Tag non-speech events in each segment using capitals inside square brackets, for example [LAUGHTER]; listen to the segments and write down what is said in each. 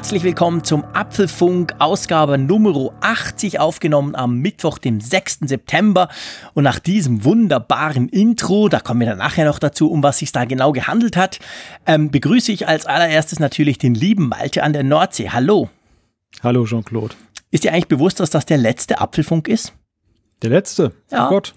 Herzlich willkommen zum Apfelfunk, Ausgabe Nummer 80, aufgenommen am Mittwoch, dem 6. September. Und nach diesem wunderbaren Intro, da kommen wir dann nachher noch dazu, um was sich da genau gehandelt hat, ähm, begrüße ich als allererstes natürlich den lieben Malte an der Nordsee. Hallo. Hallo Jean-Claude. Ist dir eigentlich bewusst, dass das der letzte Apfelfunk ist? Der letzte? Ja. Oh Gott.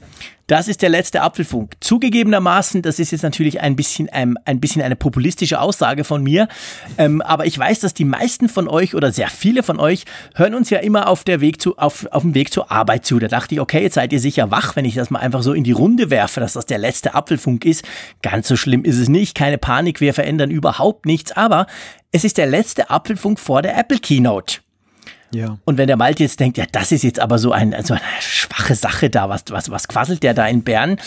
Das ist der letzte Apfelfunk. Zugegebenermaßen, das ist jetzt natürlich ein bisschen, ähm, ein bisschen eine populistische Aussage von mir, ähm, aber ich weiß, dass die meisten von euch oder sehr viele von euch hören uns ja immer auf, der Weg zu, auf, auf dem Weg zur Arbeit zu. Da dachte ich, okay, jetzt seid ihr sicher wach, wenn ich das mal einfach so in die Runde werfe, dass das der letzte Apfelfunk ist. Ganz so schlimm ist es nicht, keine Panik, wir verändern überhaupt nichts, aber es ist der letzte Apfelfunk vor der Apple Keynote. Ja. Und wenn der Malte jetzt denkt, ja, das ist jetzt aber so, ein, so eine schwache Sache da, was, was, was quasselt der da in Bern?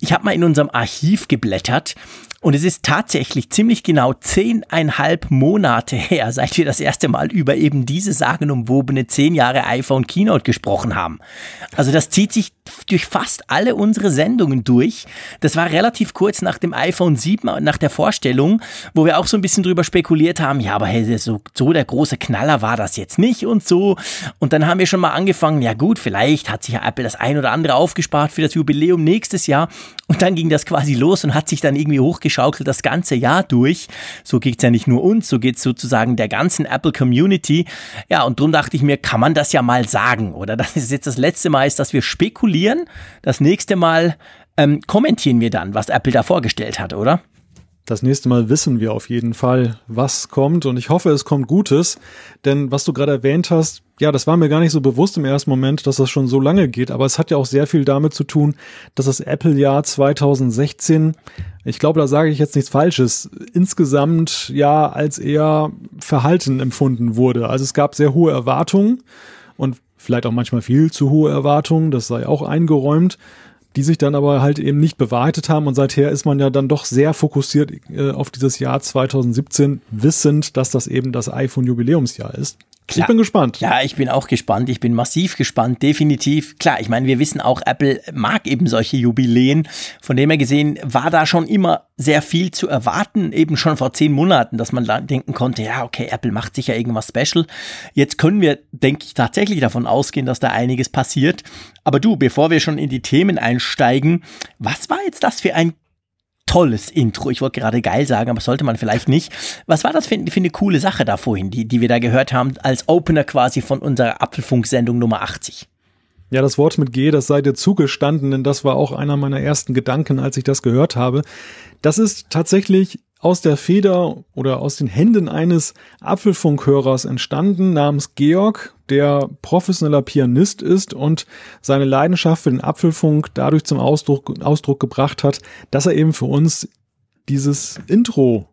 Ich habe mal in unserem Archiv geblättert und es ist tatsächlich ziemlich genau zehneinhalb Monate her, [LAUGHS] seit wir das erste Mal über eben diese sagenumwobene zehn Jahre iPhone Keynote gesprochen haben. Also das zieht sich durch fast alle unsere Sendungen durch. Das war relativ kurz nach dem iPhone 7, nach der Vorstellung, wo wir auch so ein bisschen drüber spekuliert haben, ja, aber hey, so, so der große Knaller war das jetzt nicht und so. Und dann haben wir schon mal angefangen, ja gut, vielleicht hat sich Apple das ein oder andere aufgespart für das Jubiläum nächstes Jahr. Und dann ging das quasi los und hat sich dann irgendwie hochgeschaukelt das ganze Jahr durch. So geht's ja nicht nur uns, so geht's sozusagen der ganzen Apple Community. Ja, und drum dachte ich mir, kann man das ja mal sagen, oder? Das ist jetzt das letzte Mal, ist, dass wir spekulieren. Das nächste Mal ähm, kommentieren wir dann, was Apple da vorgestellt hat, oder? Das nächste Mal wissen wir auf jeden Fall, was kommt. Und ich hoffe, es kommt Gutes, denn was du gerade erwähnt hast, ja, das war mir gar nicht so bewusst im ersten Moment, dass das schon so lange geht, aber es hat ja auch sehr viel damit zu tun, dass das Apple-Jahr 2016, ich glaube, da sage ich jetzt nichts Falsches, insgesamt ja als eher verhalten empfunden wurde. Also es gab sehr hohe Erwartungen und vielleicht auch manchmal viel zu hohe Erwartungen, das sei auch eingeräumt die sich dann aber halt eben nicht bewahrheitet haben und seither ist man ja dann doch sehr fokussiert äh, auf dieses Jahr 2017, wissend, dass das eben das iPhone Jubiläumsjahr ist. Klar. Ich bin gespannt. Ja, ich bin auch gespannt. Ich bin massiv gespannt, definitiv. Klar, ich meine, wir wissen auch, Apple mag eben solche Jubiläen. Von dem her gesehen war da schon immer sehr viel zu erwarten, eben schon vor zehn Monaten, dass man denken konnte, ja, okay, Apple macht sicher irgendwas special. Jetzt können wir, denke ich, tatsächlich davon ausgehen, dass da einiges passiert. Aber du, bevor wir schon in die Themen einsteigen, was war jetzt das für ein tolles Intro. Ich wollte gerade geil sagen, aber sollte man vielleicht nicht. Was war das für, für eine coole Sache da vorhin, die, die wir da gehört haben, als Opener quasi von unserer Apfelfunk-Sendung Nummer 80? Ja, das Wort mit G, das sei dir zugestanden, denn das war auch einer meiner ersten Gedanken, als ich das gehört habe. Das ist tatsächlich aus der Feder oder aus den Händen eines Apfelfunkhörers entstanden namens Georg, der professioneller Pianist ist und seine Leidenschaft für den Apfelfunk dadurch zum Ausdruck, Ausdruck gebracht hat, dass er eben für uns dieses Intro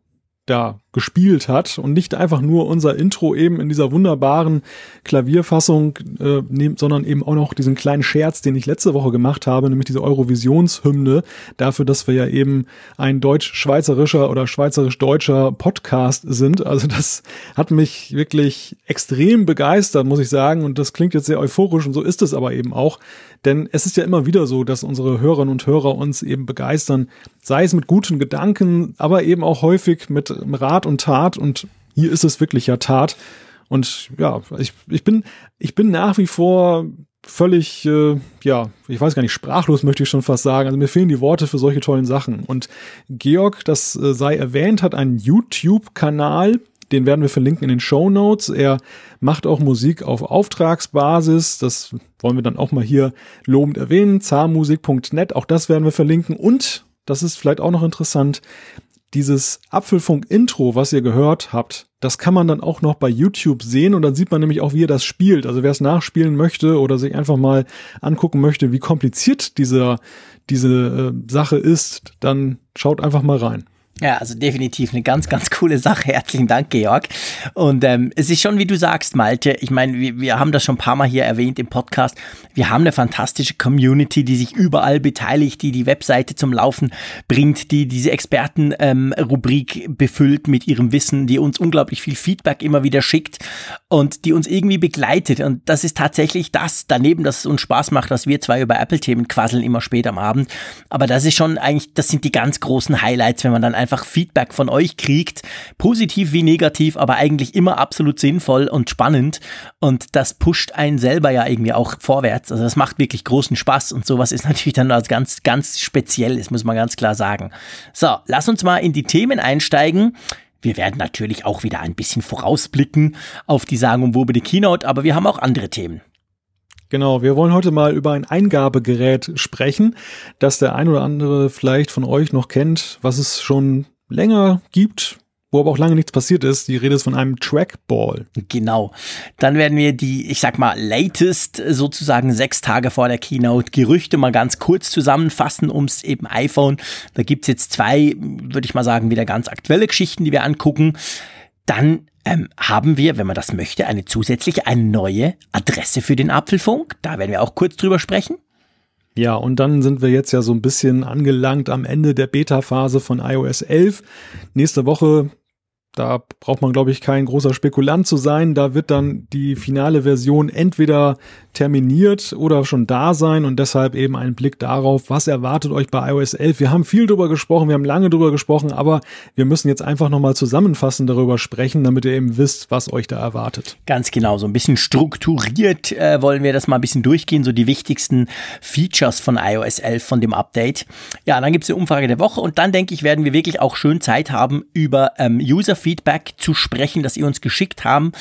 da gespielt hat und nicht einfach nur unser Intro eben in dieser wunderbaren Klavierfassung äh, nehm, sondern eben auch noch diesen kleinen Scherz, den ich letzte Woche gemacht habe, nämlich diese Eurovisionshymne, dafür, dass wir ja eben ein deutsch-schweizerischer oder schweizerisch-deutscher Podcast sind. Also das hat mich wirklich extrem begeistert, muss ich sagen. Und das klingt jetzt sehr euphorisch und so ist es aber eben auch. Denn es ist ja immer wieder so, dass unsere Hörerinnen und Hörer uns eben begeistern, sei es mit guten Gedanken, aber eben auch häufig mit Rat und Tat. Und hier ist es wirklich ja Tat. Und ja, ich, ich bin, ich bin nach wie vor völlig, äh, ja, ich weiß gar nicht, sprachlos möchte ich schon fast sagen. Also mir fehlen die Worte für solche tollen Sachen. Und Georg, das äh, sei erwähnt, hat einen YouTube-Kanal, den werden wir verlinken in den Show Notes. Er macht auch Musik auf Auftragsbasis. Das wollen wir dann auch mal hier lobend erwähnen. Zahnmusik.net, auch das werden wir verlinken. Und, das ist vielleicht auch noch interessant, dieses Apfelfunk-Intro, was ihr gehört habt, das kann man dann auch noch bei YouTube sehen und dann sieht man nämlich auch, wie er das spielt. Also wer es nachspielen möchte oder sich einfach mal angucken möchte, wie kompliziert dieser, diese äh, Sache ist, dann schaut einfach mal rein. Ja, also definitiv eine ganz, ganz coole Sache. Herzlichen Dank, Georg. Und ähm, es ist schon, wie du sagst, Malte, ich meine, wir, wir haben das schon ein paar Mal hier erwähnt im Podcast. Wir haben eine fantastische Community, die sich überall beteiligt, die die Webseite zum Laufen bringt, die diese Expertenrubrik ähm, befüllt mit ihrem Wissen, die uns unglaublich viel Feedback immer wieder schickt und die uns irgendwie begleitet. Und das ist tatsächlich das, daneben, dass es uns Spaß macht, dass wir zwei über Apple-Themen quasseln, immer spät am Abend. Aber das ist schon eigentlich, das sind die ganz großen Highlights, wenn man dann einfach einfach Feedback von euch kriegt, positiv wie negativ, aber eigentlich immer absolut sinnvoll und spannend. Und das pusht einen selber ja irgendwie auch vorwärts. Also das macht wirklich großen Spaß und sowas ist [LAUGHS] natürlich dann als ganz, ganz speziell, das muss man ganz klar sagen. So, lass uns mal in die Themen einsteigen. Wir werden natürlich auch wieder ein bisschen vorausblicken auf die Sagen um Wobe die Keynote, aber wir haben auch andere Themen. Genau, wir wollen heute mal über ein Eingabegerät sprechen, das der ein oder andere vielleicht von euch noch kennt, was es schon länger gibt, wo aber auch lange nichts passiert ist. Die Rede ist von einem Trackball. Genau. Dann werden wir die, ich sag mal, latest sozusagen sechs Tage vor der Keynote Gerüchte mal ganz kurz zusammenfassen ums eben iPhone. Da gibt's jetzt zwei, würde ich mal sagen, wieder ganz aktuelle Geschichten, die wir angucken. Dann ähm, haben wir, wenn man das möchte, eine zusätzliche, eine neue Adresse für den Apfelfunk. Da werden wir auch kurz drüber sprechen. Ja, und dann sind wir jetzt ja so ein bisschen angelangt am Ende der Beta-Phase von iOS 11. Nächste Woche da braucht man, glaube ich, kein großer Spekulant zu sein. Da wird dann die finale Version entweder terminiert oder schon da sein und deshalb eben ein Blick darauf, was erwartet euch bei iOS 11. Wir haben viel drüber gesprochen, wir haben lange drüber gesprochen, aber wir müssen jetzt einfach nochmal zusammenfassend darüber sprechen, damit ihr eben wisst, was euch da erwartet. Ganz genau, so ein bisschen strukturiert äh, wollen wir das mal ein bisschen durchgehen, so die wichtigsten Features von iOS 11, von dem Update. Ja, dann gibt's die Umfrage der Woche und dann denke ich, werden wir wirklich auch schön Zeit haben, über ähm, User Feedback zu sprechen, das ihr uns geschickt haben.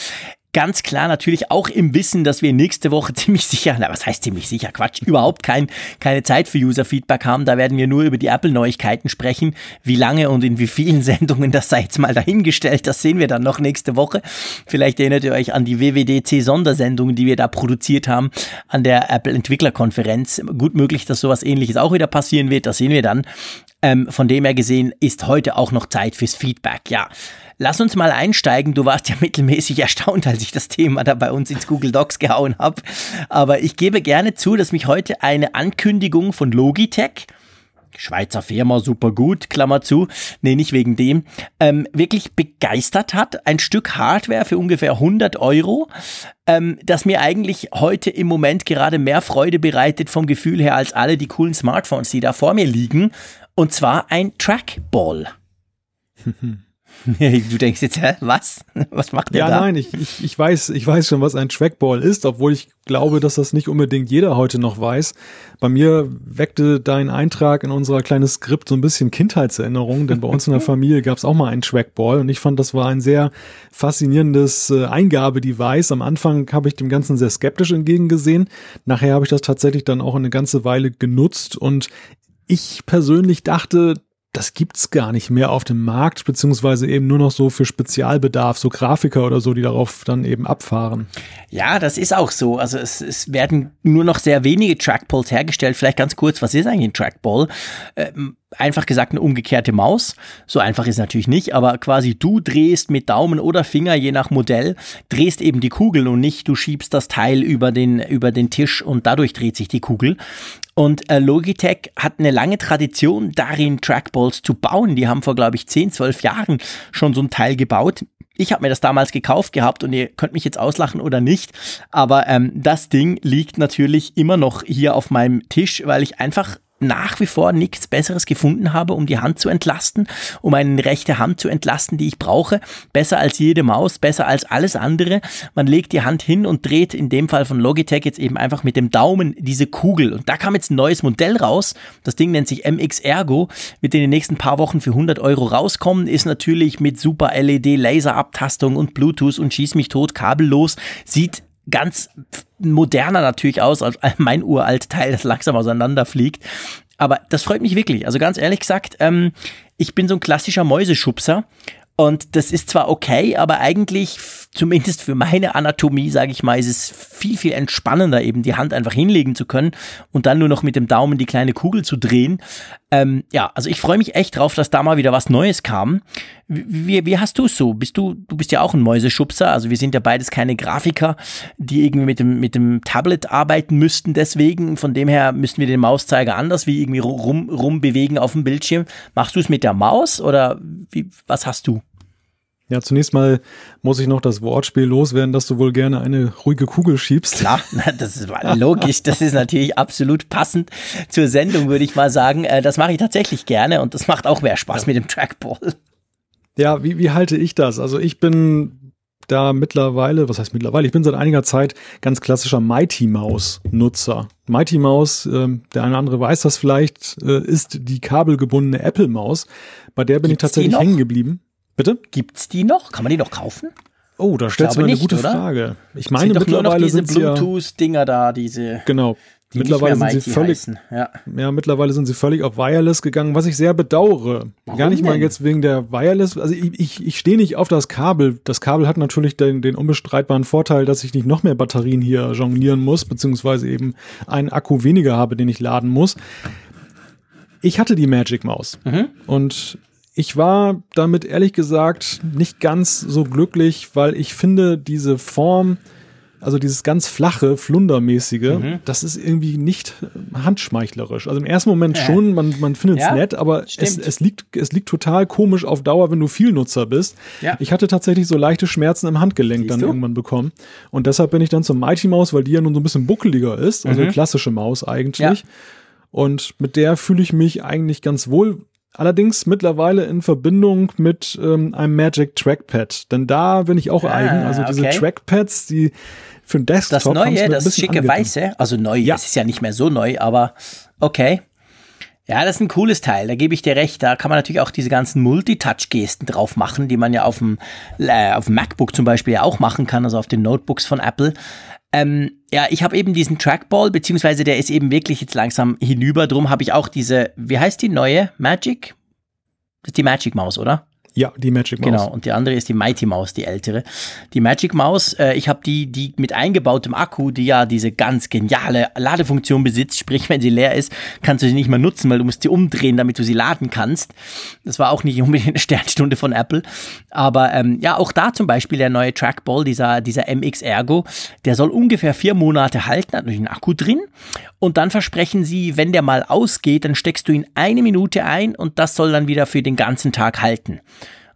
Ganz klar natürlich auch im Wissen, dass wir nächste Woche [LAUGHS] ziemlich sicher, na was heißt ziemlich sicher, Quatsch, überhaupt kein, keine Zeit für User-Feedback haben. Da werden wir nur über die Apple-Neuigkeiten sprechen. Wie lange und in wie vielen [LAUGHS] Sendungen, das sei jetzt mal dahingestellt. Das sehen wir dann noch nächste Woche. Vielleicht erinnert ihr euch an die WWDC-Sondersendungen, die wir da produziert haben an der Apple-Entwicklerkonferenz. Gut möglich, dass sowas ähnliches auch wieder passieren wird. Das sehen wir dann. Ähm, von dem her gesehen ist heute auch noch Zeit fürs Feedback. Ja, Lass uns mal einsteigen. Du warst ja [LAUGHS] mittelmäßig erstaunt, als ich das Thema da bei uns ins Google Docs gehauen habe. Aber ich gebe gerne zu, dass mich heute eine Ankündigung von Logitech, Schweizer Firma, super gut, Klammer zu, nee, nicht wegen dem, ähm, wirklich begeistert hat. Ein Stück Hardware für ungefähr 100 Euro, ähm, das mir eigentlich heute im Moment gerade mehr Freude bereitet vom Gefühl her als alle die coolen Smartphones, die da vor mir liegen. Und zwar ein Trackball. [LAUGHS] [LAUGHS] Du denkst jetzt, hä, was? [LAUGHS] Was macht der ja, da? Ja, nein, ich, ich, ich weiß, ich weiß schon, was ein Trackball ist, obwohl ich glaube, dass das nicht unbedingt jeder heute noch weiß. Bei mir weckte dein Eintrag in unser kleines Skript so ein bisschen Kindheitserinnerungen, denn bei uns in der [LAUGHS] Familie gab es auch mal einen Trackball und ich fand, das war ein sehr faszinierendes äh, Eingabedevice. Am Anfang habe ich dem Ganzen sehr skeptisch entgegengesehen. Nachher habe ich das tatsächlich dann auch eine ganze Weile genutzt und ich persönlich dachte, das gibt's gar nicht mehr auf dem Markt, beziehungsweise eben nur noch so für Spezialbedarf, so Grafiker oder so, die darauf dann eben abfahren. Ja, das ist auch so. Also es, es werden nur noch sehr wenige Trackballs hergestellt. Vielleicht ganz kurz, was ist eigentlich ein Trackball? Ähm, einfach gesagt eine umgekehrte Maus. So einfach ist es natürlich nicht, aber quasi du drehst mit Daumen oder Finger, je nach Modell, drehst eben die Kugel und nicht du schiebst das Teil über den, über den Tisch und dadurch dreht sich die Kugel. Und äh, Logitech hat eine lange Tradition darin, Trackballs zu bauen. Die haben vor, glaube ich, 10, 12 Jahren schon so ein Teil gebaut. Ich habe mir das damals gekauft gehabt und ihr könnt mich jetzt auslachen oder nicht, aber ähm, das Ding liegt natürlich immer noch hier auf meinem Tisch, weil ich einfach nach wie vor nichts Besseres gefunden habe, um die Hand zu entlasten, um eine rechte Hand zu entlasten, die ich brauche. Besser als jede Maus, besser als alles andere. Man legt die Hand hin und dreht in dem Fall von Logitech jetzt eben einfach mit dem Daumen diese Kugel. Und da kam jetzt ein neues Modell raus. Das Ding nennt sich MX Ergo, wird in den nächsten paar Wochen für 100 Euro rauskommen. Ist natürlich mit super LED Laserabtastung und Bluetooth und schieß mich tot kabellos. Sieht ganz moderner natürlich aus als [LAUGHS] mein uralt Teil, das langsam auseinanderfliegt. Aber das freut mich wirklich. Also ganz ehrlich gesagt, ähm, ich bin so ein klassischer Mäuseschubser Und das ist zwar okay, aber eigentlich, zumindest für meine Anatomie, sage ich mal, ist es viel, viel entspannender, eben die Hand einfach hinlegen zu können und dann nur noch mit dem Daumen die kleine Kugel zu drehen. Ähm, ja, also ich freue mich echt drauf, dass da mal wieder was Neues kam. Wie, wie hast du es so? Bist du, du bist ja auch ein Mäuseschubser, also wir sind ja beides keine Grafiker, die irgendwie mit dem, mit dem Tablet arbeiten müssten deswegen. Von dem her müssten wir den Mauszeiger anders wie irgendwie rum, rumbewegen auf dem Bildschirm. Machst du es mit der Maus oder wie, was hast du? Ja, zunächst mal muss ich noch das Wortspiel loswerden, dass du wohl gerne eine ruhige Kugel schiebst. Klar, das ist logisch. Das ist natürlich absolut passend zur Sendung, würde ich mal sagen. Äh, das mache ich tatsächlich gerne und das macht auch mehr Spaß ja. mit dem Trackball. Ja, wie, wie halte ich das? Also ich bin da mittlerweile, was heißt mittlerweile, ich bin seit einiger Zeit ganz klassischer Mighty Mouse Nutzer. Mighty Mouse, äh, der eine oder andere weiß das vielleicht, äh, ist die kabelgebundene Apple Maus. Bei der bin Gibt's ich tatsächlich hängen geblieben. Bitte? Gibt's die noch? Kann man die noch kaufen? Oh, da stellst du eine nicht, gute oder? Frage. Ich meine, sind mittlerweile sind diese Bluetooth-Dinger da, diese. Genau. Die mittlerweile sind sie völlig, ja. ja. mittlerweile sind sie völlig auf Wireless gegangen, was ich sehr bedauere. Warum Gar nicht denn? mal jetzt wegen der Wireless, also ich, ich, ich stehe nicht auf das Kabel. Das Kabel hat natürlich den, den unbestreitbaren Vorteil, dass ich nicht noch mehr Batterien hier jonglieren muss, beziehungsweise eben einen Akku weniger habe, den ich laden muss. Ich hatte die Magic Maus mhm. und ich war damit ehrlich gesagt nicht ganz so glücklich, weil ich finde, diese Form, also dieses ganz flache, flundermäßige, mhm. das ist irgendwie nicht handschmeichlerisch. Also im ersten Moment ja. schon, man, man findet es ja, nett, aber es, es, liegt, es liegt total komisch auf Dauer, wenn du viel Nutzer bist. Ja. Ich hatte tatsächlich so leichte Schmerzen im Handgelenk Siehst dann du? irgendwann bekommen. Und deshalb bin ich dann zur Mighty Maus, weil die ja nun so ein bisschen buckeliger ist, also mhm. klassische Maus eigentlich. Und mit der fühle ich mich eigentlich ganz wohl Allerdings mittlerweile in Verbindung mit ähm, einem Magic Trackpad. Denn da bin ich auch ah, eigen. Also diese okay. Trackpads, die für den Desktop. Das neue, das schicke angetan. weiße. Also neu, ja. es ist ja nicht mehr so neu, aber okay. Ja, das ist ein cooles Teil, da gebe ich dir recht. Da kann man natürlich auch diese ganzen Multitouch-Gesten drauf machen, die man ja auf dem, äh, auf dem MacBook zum Beispiel ja auch machen kann, also auf den Notebooks von Apple. Ähm, ja, ich habe eben diesen Trackball, beziehungsweise der ist eben wirklich jetzt langsam hinüber. Drum habe ich auch diese, wie heißt die neue? Magic? Das ist die Magic Maus, oder? Ja, die Magic Mouse. Genau, und die andere ist die Mighty Mouse, die ältere. Die Magic Mouse, äh, ich habe die, die mit eingebautem Akku, die ja diese ganz geniale Ladefunktion besitzt, sprich, wenn sie leer ist, kannst du sie nicht mehr nutzen, weil du musst sie umdrehen, damit du sie laden kannst. Das war auch nicht [LAUGHS] unbedingt eine Sternstunde von Apple. Aber ähm, ja, auch da zum Beispiel der neue Trackball, dieser, dieser MX Ergo, der soll ungefähr vier Monate halten, hat natürlich einen Akku drin. Und dann versprechen sie, wenn der mal ausgeht, dann steckst du ihn eine Minute ein und das soll dann wieder für den ganzen Tag halten.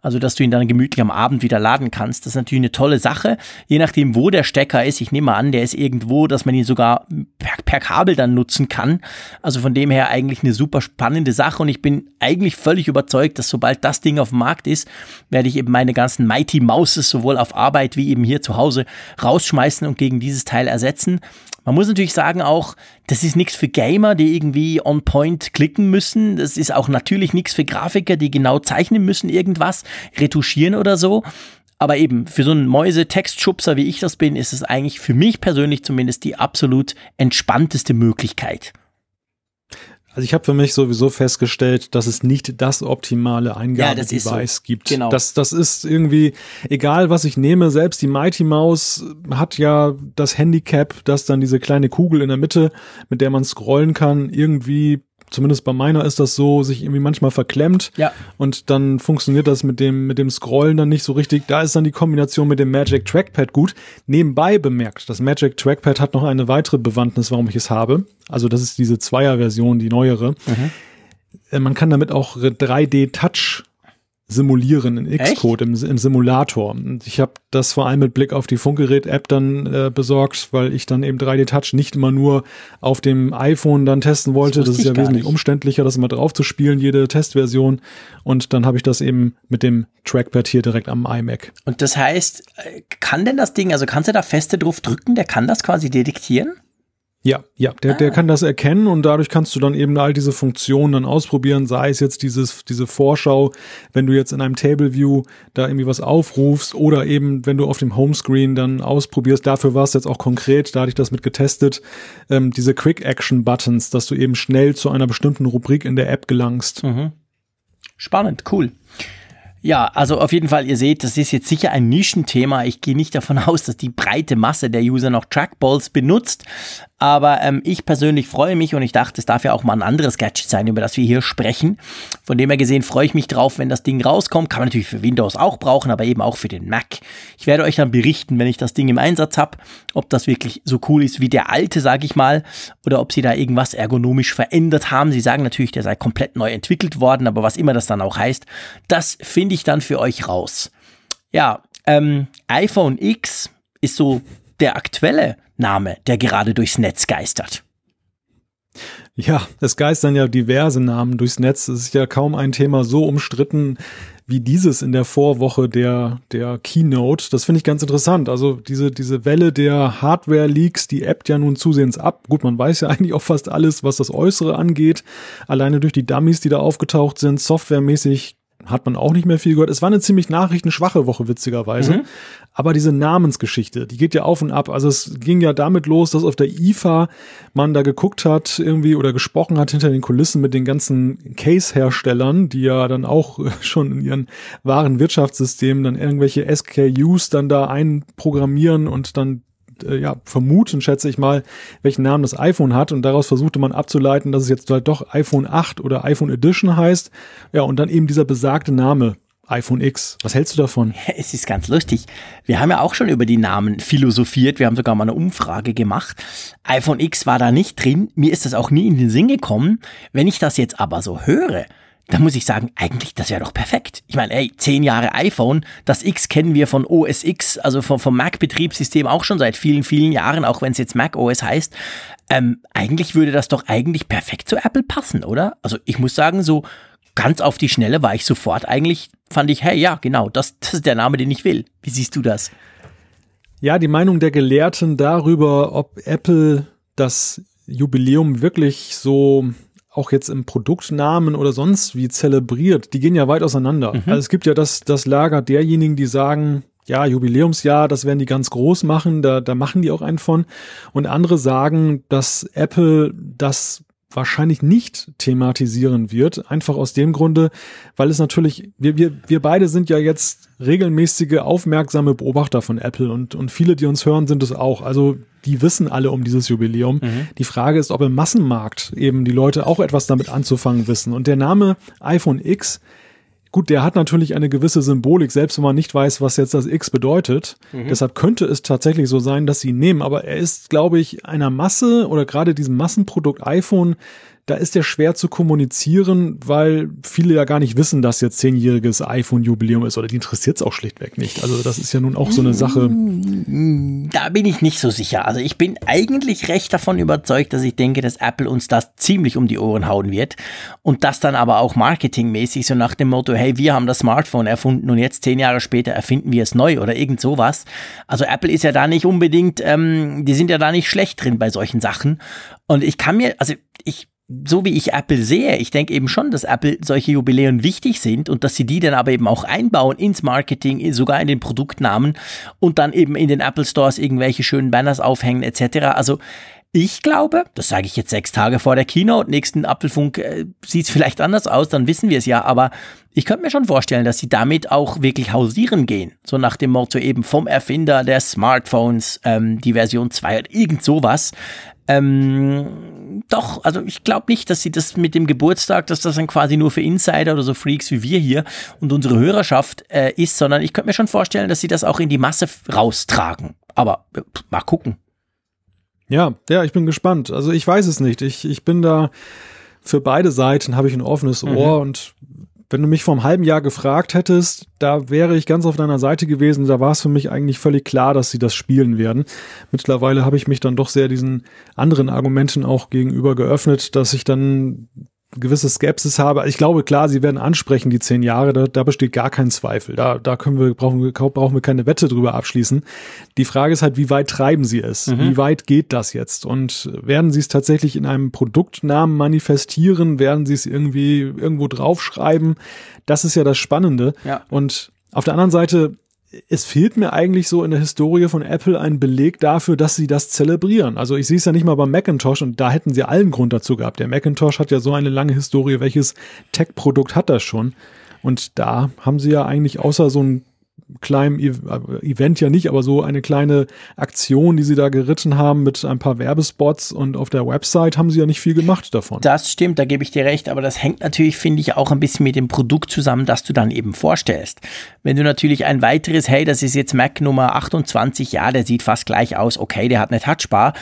Also, dass du ihn dann gemütlich am Abend wieder laden kannst. Das ist natürlich eine tolle Sache. Je nachdem, wo der Stecker ist. Ich nehme mal an, der ist irgendwo, dass man ihn sogar per, per Kabel dann nutzen kann. Also von dem her eigentlich eine super spannende Sache. Und ich bin eigentlich völlig überzeugt, dass sobald das Ding auf dem Markt ist, werde ich eben meine ganzen Mighty Mouses sowohl auf Arbeit wie eben hier zu Hause rausschmeißen und gegen dieses Teil ersetzen. Man muss natürlich sagen auch, das ist nichts für Gamer, die irgendwie on point klicken müssen. Das ist auch natürlich nichts für Grafiker, die genau zeichnen müssen irgendwas, retuschieren oder so. Aber eben, für so einen Mäuse-Textschubser, wie ich das bin, ist es eigentlich für mich persönlich zumindest die absolut entspannteste Möglichkeit. Also ich habe für mich sowieso festgestellt, dass es nicht das optimale Eingabedevice so. gibt. Genau. Das, das ist irgendwie, egal was ich nehme, selbst die Mighty Mouse hat ja das Handicap, dass dann diese kleine Kugel in der Mitte, mit der man scrollen kann, irgendwie zumindest bei meiner ist das so, sich irgendwie manchmal verklemmt. Ja. Und dann funktioniert das mit dem, mit dem Scrollen dann nicht so richtig. Da ist dann die Kombination mit dem Magic Trackpad gut. Nebenbei bemerkt, das Magic Trackpad hat noch eine weitere Bewandtnis, warum ich es habe. Also das ist diese Zweier-Version, die neuere. Mhm. Äh, man kann damit auch 3D-Touch simulieren in Xcode im, im, Simulator. Und ich habe das vor allem mit Blick auf die Funkgerät-App dann äh, besorgt, weil ich dann eben 3D Touch nicht immer nur auf dem iPhone dann testen wollte. Das, das ist ja wesentlich nicht. umständlicher, das immer drauf zu spielen, jede Testversion. Und dann habe ich das eben mit dem Trackpad hier direkt am iMac. Und das heißt, äh, kann denn das Ding, also kannst du da feste drauf drücken, der kann das quasi detektieren? Ja, ja, der, ah. der kann das erkennen und dadurch kannst du dann eben all diese Funktionen dann ausprobieren, sei es jetzt dieses, diese Vorschau, wenn du jetzt in einem Table View da irgendwie was aufrufst oder eben, wenn du auf dem Homescreen dann ausprobierst, dafür war es jetzt auch konkret, da hatte ich das mit getestet, ähm, diese Quick Action Buttons, dass du eben schnell zu einer bestimmten Rubrik in der App gelangst. Mhm. Spannend, cool. Ja, also auf jeden Fall, ihr seht, das ist jetzt sicher ein Nischenthema. Ich gehe nicht davon aus, dass die breite Masse der User noch Trackballs benutzt. Aber ähm, ich persönlich freue mich und ich dachte, es darf ja auch mal ein anderes Gadget sein, über das wir hier sprechen. Von dem her gesehen freue ich mich drauf, wenn das Ding rauskommt. Kann man natürlich für Windows auch brauchen, aber eben auch für den Mac. Ich werde euch dann berichten, wenn ich das Ding im Einsatz habe, ob das wirklich so cool ist wie der alte, sage ich mal, oder ob sie da irgendwas ergonomisch verändert haben. Sie sagen natürlich, der sei komplett neu entwickelt worden, aber was immer das dann auch heißt, das finde ich dann für euch raus. Ja, ähm, iPhone X ist so der aktuelle Name, der gerade durchs Netz geistert. Ja, es geistern ja diverse Namen durchs Netz. Es ist ja kaum ein Thema so umstritten wie dieses in der Vorwoche der, der Keynote. Das finde ich ganz interessant. Also diese, diese Welle der Hardware-Leaks, die ebbt ja nun zusehends ab. Gut, man weiß ja [LAUGHS] eigentlich auch fast alles, was das Äußere angeht. Alleine durch die Dummies, die da aufgetaucht sind, softwaremäßig hat man auch nicht mehr viel gehört. Es war eine ziemlich nachrichtenschwache Woche, witzigerweise. Mhm. Aber diese Namensgeschichte, die geht ja auf und ab. Also es ging ja damit los, dass auf der IFA man da geguckt hat irgendwie oder gesprochen hat hinter den Kulissen mit den ganzen Case-Herstellern, die ja dann auch [LAUGHS] schon in ihren wahren Wirtschaftssystemen dann irgendwelche SKUs dann da einprogrammieren und dann äh, ja, vermuten, schätze ich mal, welchen Namen das iPhone hat. Und daraus versuchte man abzuleiten, dass es jetzt halt doch iPhone 8 oder iPhone Edition heißt. Ja, und dann eben dieser besagte Name. iPhone X. Was hältst du davon? Es ist ganz lustig. Wir haben ja auch schon über die Namen philosophiert. Wir haben sogar mal eine Umfrage gemacht. iPhone X war da nicht drin. Mir ist das auch nie in den Sinn gekommen. Wenn ich das jetzt aber so höre, da muss ich sagen, eigentlich, das wäre doch perfekt. Ich meine, ey, zehn Jahre iPhone, das X kennen wir von OS X, also vom, vom Mac-Betriebssystem auch schon seit vielen, vielen Jahren, auch wenn es jetzt Mac OS heißt. Ähm, eigentlich würde das doch eigentlich perfekt zu Apple passen, oder? Also ich muss sagen, so ganz auf die Schnelle war ich sofort eigentlich, fand ich, hey, ja, genau, das, das ist der Name, den ich will. Wie siehst du das? Ja, die Meinung der Gelehrten darüber, ob Apple das Jubiläum wirklich so auch jetzt im Produktnamen oder sonst wie zelebriert, die gehen ja weit auseinander. Mhm. Also es gibt ja das, das Lager derjenigen, die sagen, ja, Jubiläumsjahr, das werden die ganz groß machen, da, da machen die auch einen von. Und andere sagen, dass Apple das wahrscheinlich nicht thematisieren wird. Einfach aus dem Grunde, weil es natürlich, wir, wir, wir beide sind ja jetzt regelmäßige, aufmerksame Beobachter von Apple und, und viele, die uns hören, sind es auch. Also die wissen alle um dieses Jubiläum. Mhm. Die Frage ist, ob im Massenmarkt eben die Leute auch etwas damit anzufangen wissen. Und der Name iPhone X Gut, der hat natürlich eine gewisse Symbolik, selbst wenn man nicht weiß, was jetzt das X bedeutet. Mhm. Deshalb könnte es tatsächlich so sein, dass sie ihn nehmen. Aber er ist, glaube ich, einer Masse oder gerade diesem Massenprodukt iPhone da ist der schwer zu kommunizieren, weil viele ja gar nicht wissen, dass jetzt zehnjähriges iPhone-Jubiläum ist oder die interessiert es auch schlichtweg nicht. Also das ist ja nun auch so eine Sache. Da bin ich nicht so sicher. Also ich bin eigentlich recht davon überzeugt, dass ich denke, dass Apple uns das ziemlich um die Ohren hauen wird und das dann aber auch marketingmäßig so nach dem Motto, hey, wir haben das Smartphone erfunden und jetzt zehn Jahre später erfinden wir es neu oder irgend sowas. Also Apple ist ja da nicht unbedingt, ähm, die sind ja da nicht schlecht drin bei solchen Sachen. Und ich kann mir, also ich so wie ich Apple sehe, ich denke eben schon, dass Apple solche Jubiläen wichtig sind und dass sie die dann aber eben auch einbauen ins Marketing, sogar in den Produktnamen und dann eben in den Apple Stores irgendwelche schönen Banners aufhängen etc. Also ich glaube, das sage ich jetzt sechs Tage vor der Keynote, nächsten Apfelfunk äh, sieht es vielleicht anders aus, dann wissen wir es ja, aber ich könnte mir schon vorstellen, dass sie damit auch wirklich hausieren gehen. So nach dem Motto eben vom Erfinder der Smartphones, ähm, die Version 2 oder irgend sowas. Ähm, doch, also ich glaube nicht, dass sie das mit dem Geburtstag, dass das dann quasi nur für Insider oder so Freaks wie wir hier und unsere Hörerschaft äh, ist, sondern ich könnte mir schon vorstellen, dass sie das auch in die Masse raustragen. Aber äh, mal gucken. Ja, ja, ich bin gespannt. Also ich weiß es nicht. Ich, ich bin da für beide Seiten habe ich ein offenes Ohr mhm. und wenn du mich vor einem halben Jahr gefragt hättest, da wäre ich ganz auf deiner Seite gewesen. Da war es für mich eigentlich völlig klar, dass sie das spielen werden. Mittlerweile habe ich mich dann doch sehr diesen anderen Argumenten auch gegenüber geöffnet, dass ich dann gewisse Skepsis habe. Ich glaube, klar, sie werden ansprechen, die zehn Jahre, da, da besteht gar kein Zweifel. Da, da können wir, brauchen wir, brauchen wir keine Wette drüber abschließen. Die Frage ist halt, wie weit treiben sie es? Mhm. Wie weit geht das jetzt? Und werden sie es tatsächlich in einem Produktnamen manifestieren? Werden sie es irgendwie irgendwo draufschreiben? Das ist ja das Spannende. Ja. Und auf der anderen Seite, es fehlt mir eigentlich so in der Historie von Apple ein Beleg dafür, dass sie das zelebrieren. Also ich sehe es ja nicht mal beim Macintosh und da hätten sie allen Grund dazu gehabt. Der Macintosh hat ja so eine lange Historie. Welches Tech-Produkt hat das schon? Und da haben sie ja eigentlich außer so ein kleinem e Event ja nicht, aber so eine kleine Aktion, die sie da geritten haben mit ein paar Werbespots und auf der Website haben sie ja nicht viel gemacht davon. Das stimmt, da gebe ich dir recht, aber das hängt natürlich, finde ich, auch ein bisschen mit dem Produkt zusammen, das du dann eben vorstellst. Wenn du natürlich ein weiteres, hey, das ist jetzt Mac Nummer 28, ja, der sieht fast gleich aus, okay, der hat eine Touchbar,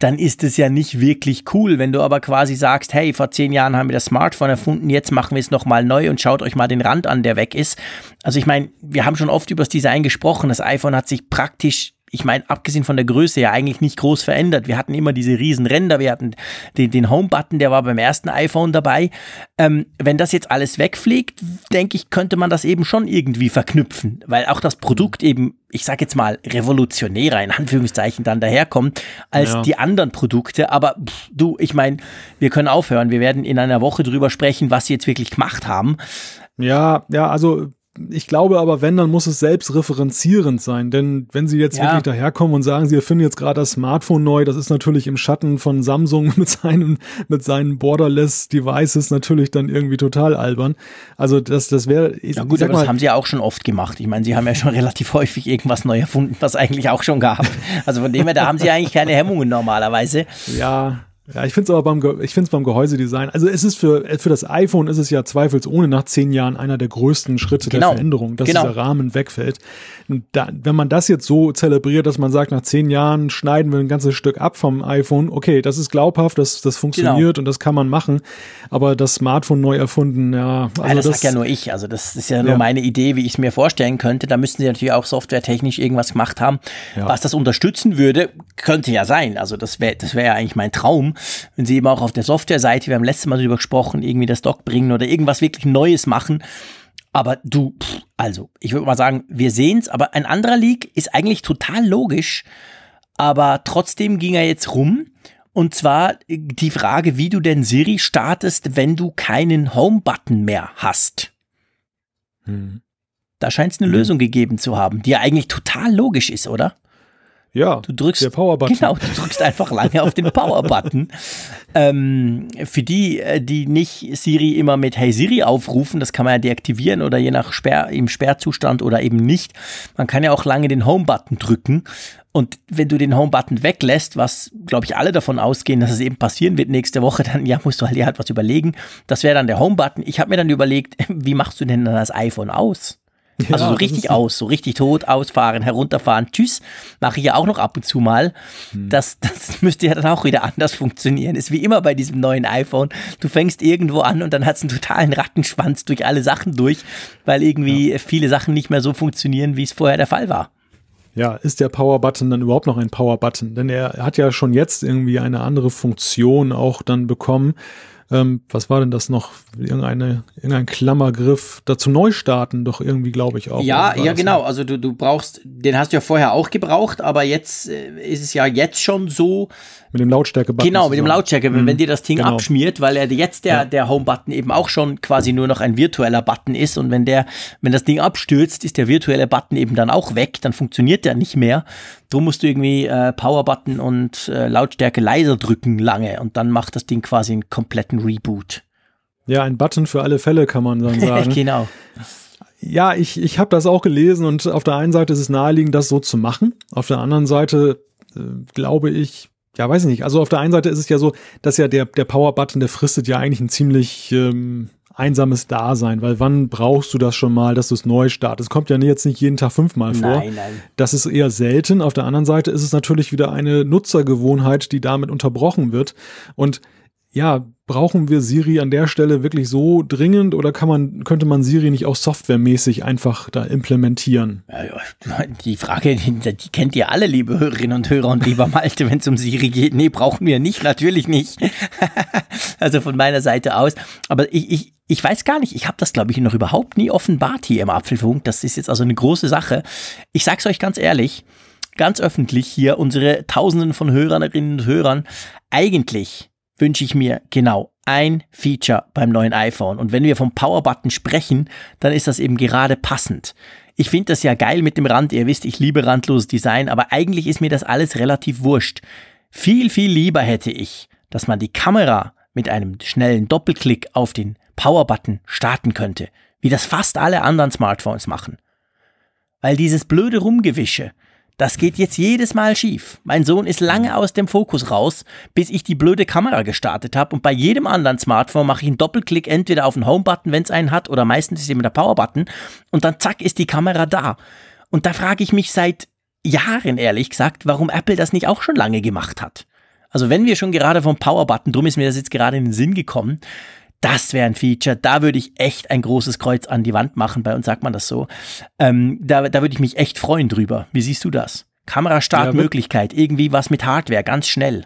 dann ist es ja nicht wirklich cool. Wenn du aber quasi sagst, hey, vor zehn Jahren haben wir das Smartphone erfunden, jetzt machen wir es nochmal neu und schaut euch mal den Rand an, der weg ist. Also ich meine, wir haben schon oft über das Design gesprochen. Das iPhone hat sich praktisch ich meine, abgesehen von der Größe ja eigentlich nicht groß verändert. Wir hatten immer diese riesen Ränder, wir hatten den, den Home-Button, der war beim ersten iPhone dabei. Ähm, wenn das jetzt alles wegfliegt, denke ich, könnte man das eben schon irgendwie verknüpfen, weil auch das Produkt eben, ich sage jetzt mal, revolutionärer in Anführungszeichen dann daherkommt als ja. die anderen Produkte. Aber pff, du, ich meine, wir können aufhören. Wir werden in einer Woche drüber sprechen, was sie jetzt wirklich gemacht haben. Ja, ja, also ich glaube aber, wenn, dann muss es selbst referenzierend sein. Denn wenn Sie jetzt ja. wirklich daherkommen und sagen, Sie erfinden jetzt gerade das Smartphone neu, das ist natürlich im Schatten von Samsung [LAUGHS] mit seinen, mit seinen Borderless Devices natürlich dann irgendwie total albern. Also das, das wäre. Ja gut, aber mal, das haben Sie ja auch schon oft gemacht. Ich meine, Sie haben ja schon [LAUGHS] relativ häufig irgendwas neu erfunden, was eigentlich auch schon gab. Also von dem her, da haben Sie eigentlich keine Hemmungen normalerweise. Ja, ja, ich finde es aber beim, ich finde es beim Gehäusedesign. Also es ist für, für das iPhone ist es ja zweifelsohne nach zehn Jahren einer der größten Schritte genau. der Veränderung, dass genau. dieser Rahmen wegfällt. Da, wenn man das jetzt so zelebriert, dass man sagt, nach zehn Jahren schneiden wir ein ganzes Stück ab vom iPhone, okay, das ist glaubhaft, das, das funktioniert genau. und das kann man machen. Aber das Smartphone neu erfunden, ja. Also ja, das, das sagt ja nur ich. Also das ist ja nur ja. meine Idee, wie ich es mir vorstellen könnte. Da müssten sie natürlich auch softwaretechnisch irgendwas gemacht haben, ja. was das unterstützen würde. Könnte ja sein. Also das wäre, das wäre ja eigentlich mein Traum wenn sie eben auch auf der Software-Seite, wir haben letztes Mal darüber gesprochen, irgendwie das Dock bringen oder irgendwas wirklich Neues machen. Aber du, pff, also, ich würde mal sagen, wir sehen es, aber ein anderer Leak ist eigentlich total logisch, aber trotzdem ging er jetzt rum. Und zwar die Frage, wie du denn Siri startest, wenn du keinen Home-Button mehr hast. Hm. Da scheint es eine hm. Lösung gegeben zu haben, die ja eigentlich total logisch ist, oder? Ja, du drückst, der Power-Button. Genau, du drückst einfach lange auf den Power-Button. [LAUGHS] ähm, für die, äh, die nicht Siri immer mit Hey Siri aufrufen, das kann man ja deaktivieren oder je nach Sperr, im Sperrzustand oder eben nicht. Man kann ja auch lange den Home-Button drücken. Und wenn du den Home-Button weglässt, was, glaube ich, alle davon ausgehen, dass es eben passieren wird nächste Woche, [LAUGHS] dann ja, musst du halt dir halt was überlegen. Das wäre dann der Home-Button. Ich habe mir dann überlegt, [LAUGHS] wie machst du denn dann das iPhone aus? Ja, [LAUGHS] also so richtig aus, so richtig tot, ausfahren, herunterfahren, tschüss, mache ich ja auch noch ab und zu mal. Hm. Das, das [LAUGHS] müsste ja dann auch wieder anders funktionieren. Ist wie immer bei diesem neuen iPhone. Du fängst irgendwo an und dann hat es einen totalen Rattenschwanz durch alle Sachen durch, weil irgendwie ja. viele Sachen nicht mehr so funktionieren, wie es vorher der Fall war. Ja, ist der Power-Button dann überhaupt noch ein Power-Button? Denn er hat ja schon jetzt irgendwie eine andere Funktion auch dann bekommen. Ähm, was war denn das noch? Irgendeine, irgendein Klammergriff dazu neu starten, doch irgendwie, glaube ich auch. Ja, ja, genau. Also du, du brauchst, den hast du ja vorher auch gebraucht, aber jetzt äh, ist es ja jetzt schon so, mit dem Lautstärke-Button. Genau, mit dem Lautstärke, mhm. wenn dir das Ding genau. abschmiert, weil er jetzt der, ja. der Home-Button eben auch schon quasi nur noch ein virtueller Button ist und wenn der, wenn das Ding abstürzt, ist der virtuelle Button eben dann auch weg, dann funktioniert der nicht mehr. Drum musst du irgendwie äh, Power-Button und äh, Lautstärke leiser drücken lange und dann macht das Ding quasi einen kompletten Reboot. Ja, ein Button für alle Fälle, kann man dann [LAUGHS] sagen. genau. Ja, ich, ich habe das auch gelesen und auf der einen Seite ist es naheliegend, das so zu machen. Auf der anderen Seite äh, glaube ich, ja, weiß ich nicht. Also auf der einen Seite ist es ja so, dass ja der, der Power-Button, der fristet ja eigentlich ein ziemlich ähm, einsames Dasein, weil wann brauchst du das schon mal, dass du es neu startest? kommt ja jetzt nicht jeden Tag fünfmal vor. Nein, nein. Das ist eher selten. Auf der anderen Seite ist es natürlich wieder eine Nutzergewohnheit, die damit unterbrochen wird. Und ja, brauchen wir Siri an der Stelle wirklich so dringend oder kann man, könnte man Siri nicht auch softwaremäßig einfach da implementieren? [LAUGHS] Die Frage, die, die kennt ihr alle, liebe Hörerinnen und Hörer und lieber Malte, wenn es um Siri geht. Nee, brauchen wir nicht, natürlich nicht. [LAUGHS] also von meiner Seite aus. Aber ich, ich, ich weiß gar nicht, ich habe das, glaube ich, noch überhaupt nie offenbart hier im Apfelfunk. Das ist jetzt also eine große Sache. Ich sag's euch ganz ehrlich, ganz öffentlich hier, unsere Tausenden von Hörerinnen und Hörern, eigentlich wünsche ich mir genau ein Feature beim neuen iPhone. Und wenn wir vom Power-Button sprechen, dann ist das eben gerade passend. Ich finde das ja geil mit dem Rand. Ihr wisst, ich liebe randloses Design, aber eigentlich ist mir das alles relativ wurscht. Viel, viel lieber hätte ich, dass man die Kamera mit einem schnellen Doppelklick auf den Power-Button starten könnte. wie das fast alle anderen Smartphones machen. Weil dieses blöde Rumgewische, das geht jetzt jedes Mal schief. Mein Sohn ist lange aus dem Fokus raus, bis ich die blöde Kamera gestartet habe. Und bei jedem anderen Smartphone mache ich einen Doppelklick entweder auf den Home-Button, wenn es einen hat, oder meistens ist es eben der Power-Button. Und dann zack ist die Kamera da. Und da frage ich mich seit Jahren, ehrlich gesagt, warum Apple das nicht auch schon lange gemacht hat. Also wenn wir schon gerade vom Power-Button, drum ist mir das jetzt gerade in den Sinn gekommen, das wäre ein Feature, da würde ich echt ein großes Kreuz an die Wand machen, bei uns sagt man das so. Ähm, da, da würde ich mich echt freuen drüber. Wie siehst du das? Kamerastartmöglichkeit, ja, irgendwie was mit Hardware, ganz schnell.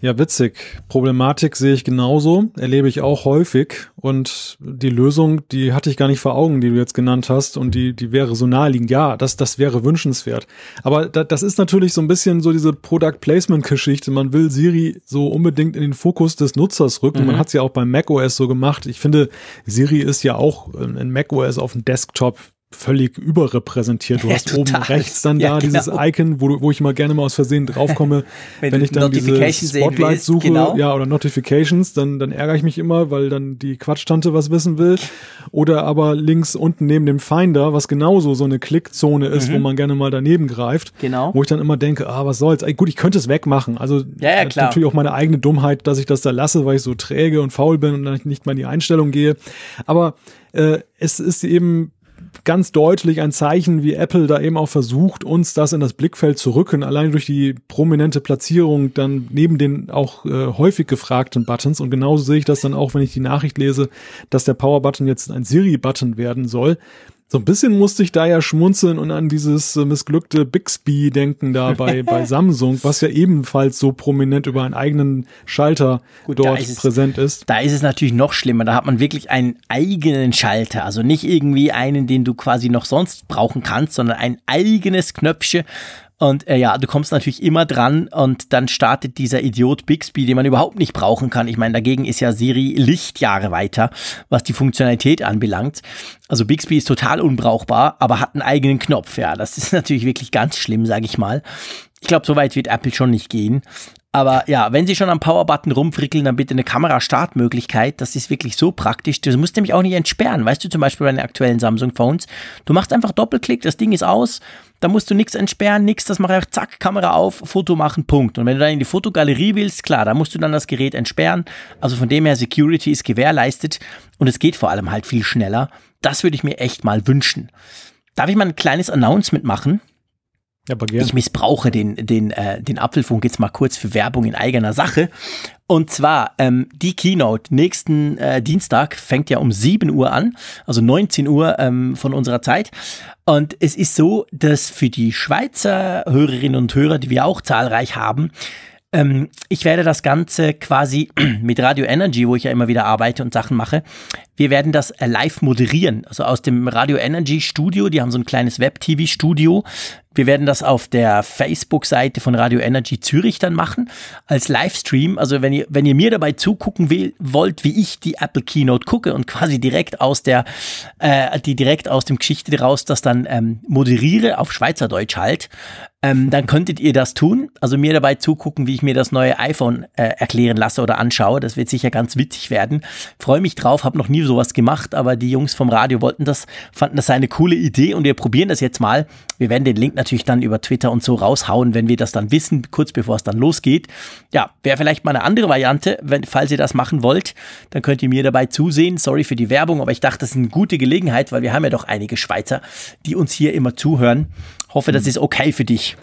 Ja, witzig. Problematik sehe ich genauso, erlebe ich auch häufig. Und die Lösung, die hatte ich gar nicht vor Augen, die du jetzt genannt hast. Und die, die wäre so naheliegend. Ja, das, das wäre wünschenswert. Aber da, das ist natürlich so ein bisschen so diese Product Placement Geschichte. Man will Siri so unbedingt in den Fokus des Nutzers rücken. Mhm. Man hat es ja auch beim macOS so gemacht. Ich finde, Siri ist ja auch in macOS auf dem Desktop völlig überrepräsentiert. Du ja, hast total. oben rechts dann ja, da genau. dieses Icon, wo, wo ich mal gerne mal aus Versehen draufkomme, [LAUGHS] wenn, wenn ich dann diese Spotlight suche, genau. ja, oder Notifications, dann, dann ärgere ich mich immer, weil dann die Quatschtante was wissen will. Oder aber links unten neben dem Finder, was genauso so eine Klickzone ist, mhm. wo man gerne mal daneben greift. Genau. Wo ich dann immer denke, ah, was soll's? Ey, gut, ich könnte es wegmachen. Also ja, ja, klar. natürlich auch meine eigene Dummheit, dass ich das da lasse, weil ich so träge und faul bin und dann nicht mal in die Einstellung gehe. Aber äh, es ist eben ganz deutlich ein Zeichen, wie Apple da eben auch versucht, uns das in das Blickfeld zu rücken, allein durch die prominente Platzierung dann neben den auch äh, häufig gefragten Buttons. Und genauso sehe ich das dann auch, wenn ich die Nachricht lese, dass der Power-Button jetzt ein Siri-Button werden soll. So ein bisschen musste ich da ja schmunzeln und an dieses äh, missglückte Bixby denken da bei, [LAUGHS] bei Samsung, was ja ebenfalls so prominent über einen eigenen Schalter Gut, dort ist präsent ist. Da ist es natürlich noch schlimmer. Da hat man wirklich einen eigenen Schalter. Also nicht irgendwie einen, den du quasi noch sonst brauchen kannst, sondern ein eigenes Knöpfchen, und äh, ja, du kommst natürlich immer dran und dann startet dieser Idiot Bixby, den man überhaupt nicht brauchen kann. Ich meine, dagegen ist ja Siri Lichtjahre weiter, was die Funktionalität anbelangt. Also Bixby ist total unbrauchbar, aber hat einen eigenen Knopf. Ja, das ist [LAUGHS] natürlich wirklich ganz schlimm, sage ich mal. Ich glaube, so weit wird Apple schon nicht gehen. Aber ja, wenn Sie schon am Powerbutton rumfrickeln, dann bitte eine Kamerastartmöglichkeit. Das ist wirklich so praktisch. Du musst nämlich auch nicht entsperren. Weißt du, zum Beispiel bei den aktuellen Samsung-Phones. Du machst einfach Doppelklick, das Ding ist aus. Da musst du nichts entsperren, nichts. Das mache ich einfach zack, Kamera auf, Foto machen, Punkt. Und wenn du dann in die Fotogalerie willst, klar, da musst du dann das Gerät entsperren. Also von dem her, Security ist gewährleistet. Und es geht vor allem halt viel schneller. Das würde ich mir echt mal wünschen. Darf ich mal ein kleines Announcement machen? Ja. Ich missbrauche den, den, äh, den Apfelfunk jetzt mal kurz für Werbung in eigener Sache. Und zwar ähm, die Keynote nächsten äh, Dienstag fängt ja um 7 Uhr an, also 19 Uhr ähm, von unserer Zeit. Und es ist so, dass für die Schweizer Hörerinnen und Hörer, die wir auch zahlreich haben, ähm, ich werde das Ganze quasi [CLEARS THROAT] mit Radio Energy, wo ich ja immer wieder arbeite und Sachen mache, wir werden das äh, live moderieren. Also aus dem Radio Energy Studio, die haben so ein kleines Web-TV-Studio. Wir werden das auf der Facebook-Seite von Radio Energy Zürich dann machen, als Livestream. Also wenn ihr, wenn ihr mir dabei zugucken will, wollt, wie ich die Apple Keynote gucke und quasi direkt aus der, äh, die direkt aus dem Geschichte raus das dann ähm, moderiere, auf Schweizerdeutsch halt, ähm, dann könntet ihr das tun. Also mir dabei zugucken, wie ich mir das neue iPhone äh, erklären lasse oder anschaue. Das wird sicher ganz witzig werden. Freue mich drauf, habe noch nie sowas gemacht, aber die Jungs vom Radio wollten das, fanden das eine coole Idee und wir probieren das jetzt mal. Wir werden den Link natürlich dann über Twitter und so raushauen, wenn wir das dann wissen, kurz bevor es dann losgeht. Ja, wäre vielleicht mal eine andere Variante, wenn, falls ihr das machen wollt, dann könnt ihr mir dabei zusehen. Sorry für die Werbung, aber ich dachte, das ist eine gute Gelegenheit, weil wir haben ja doch einige Schweizer, die uns hier immer zuhören. Hoffe, das hm. ist okay für dich.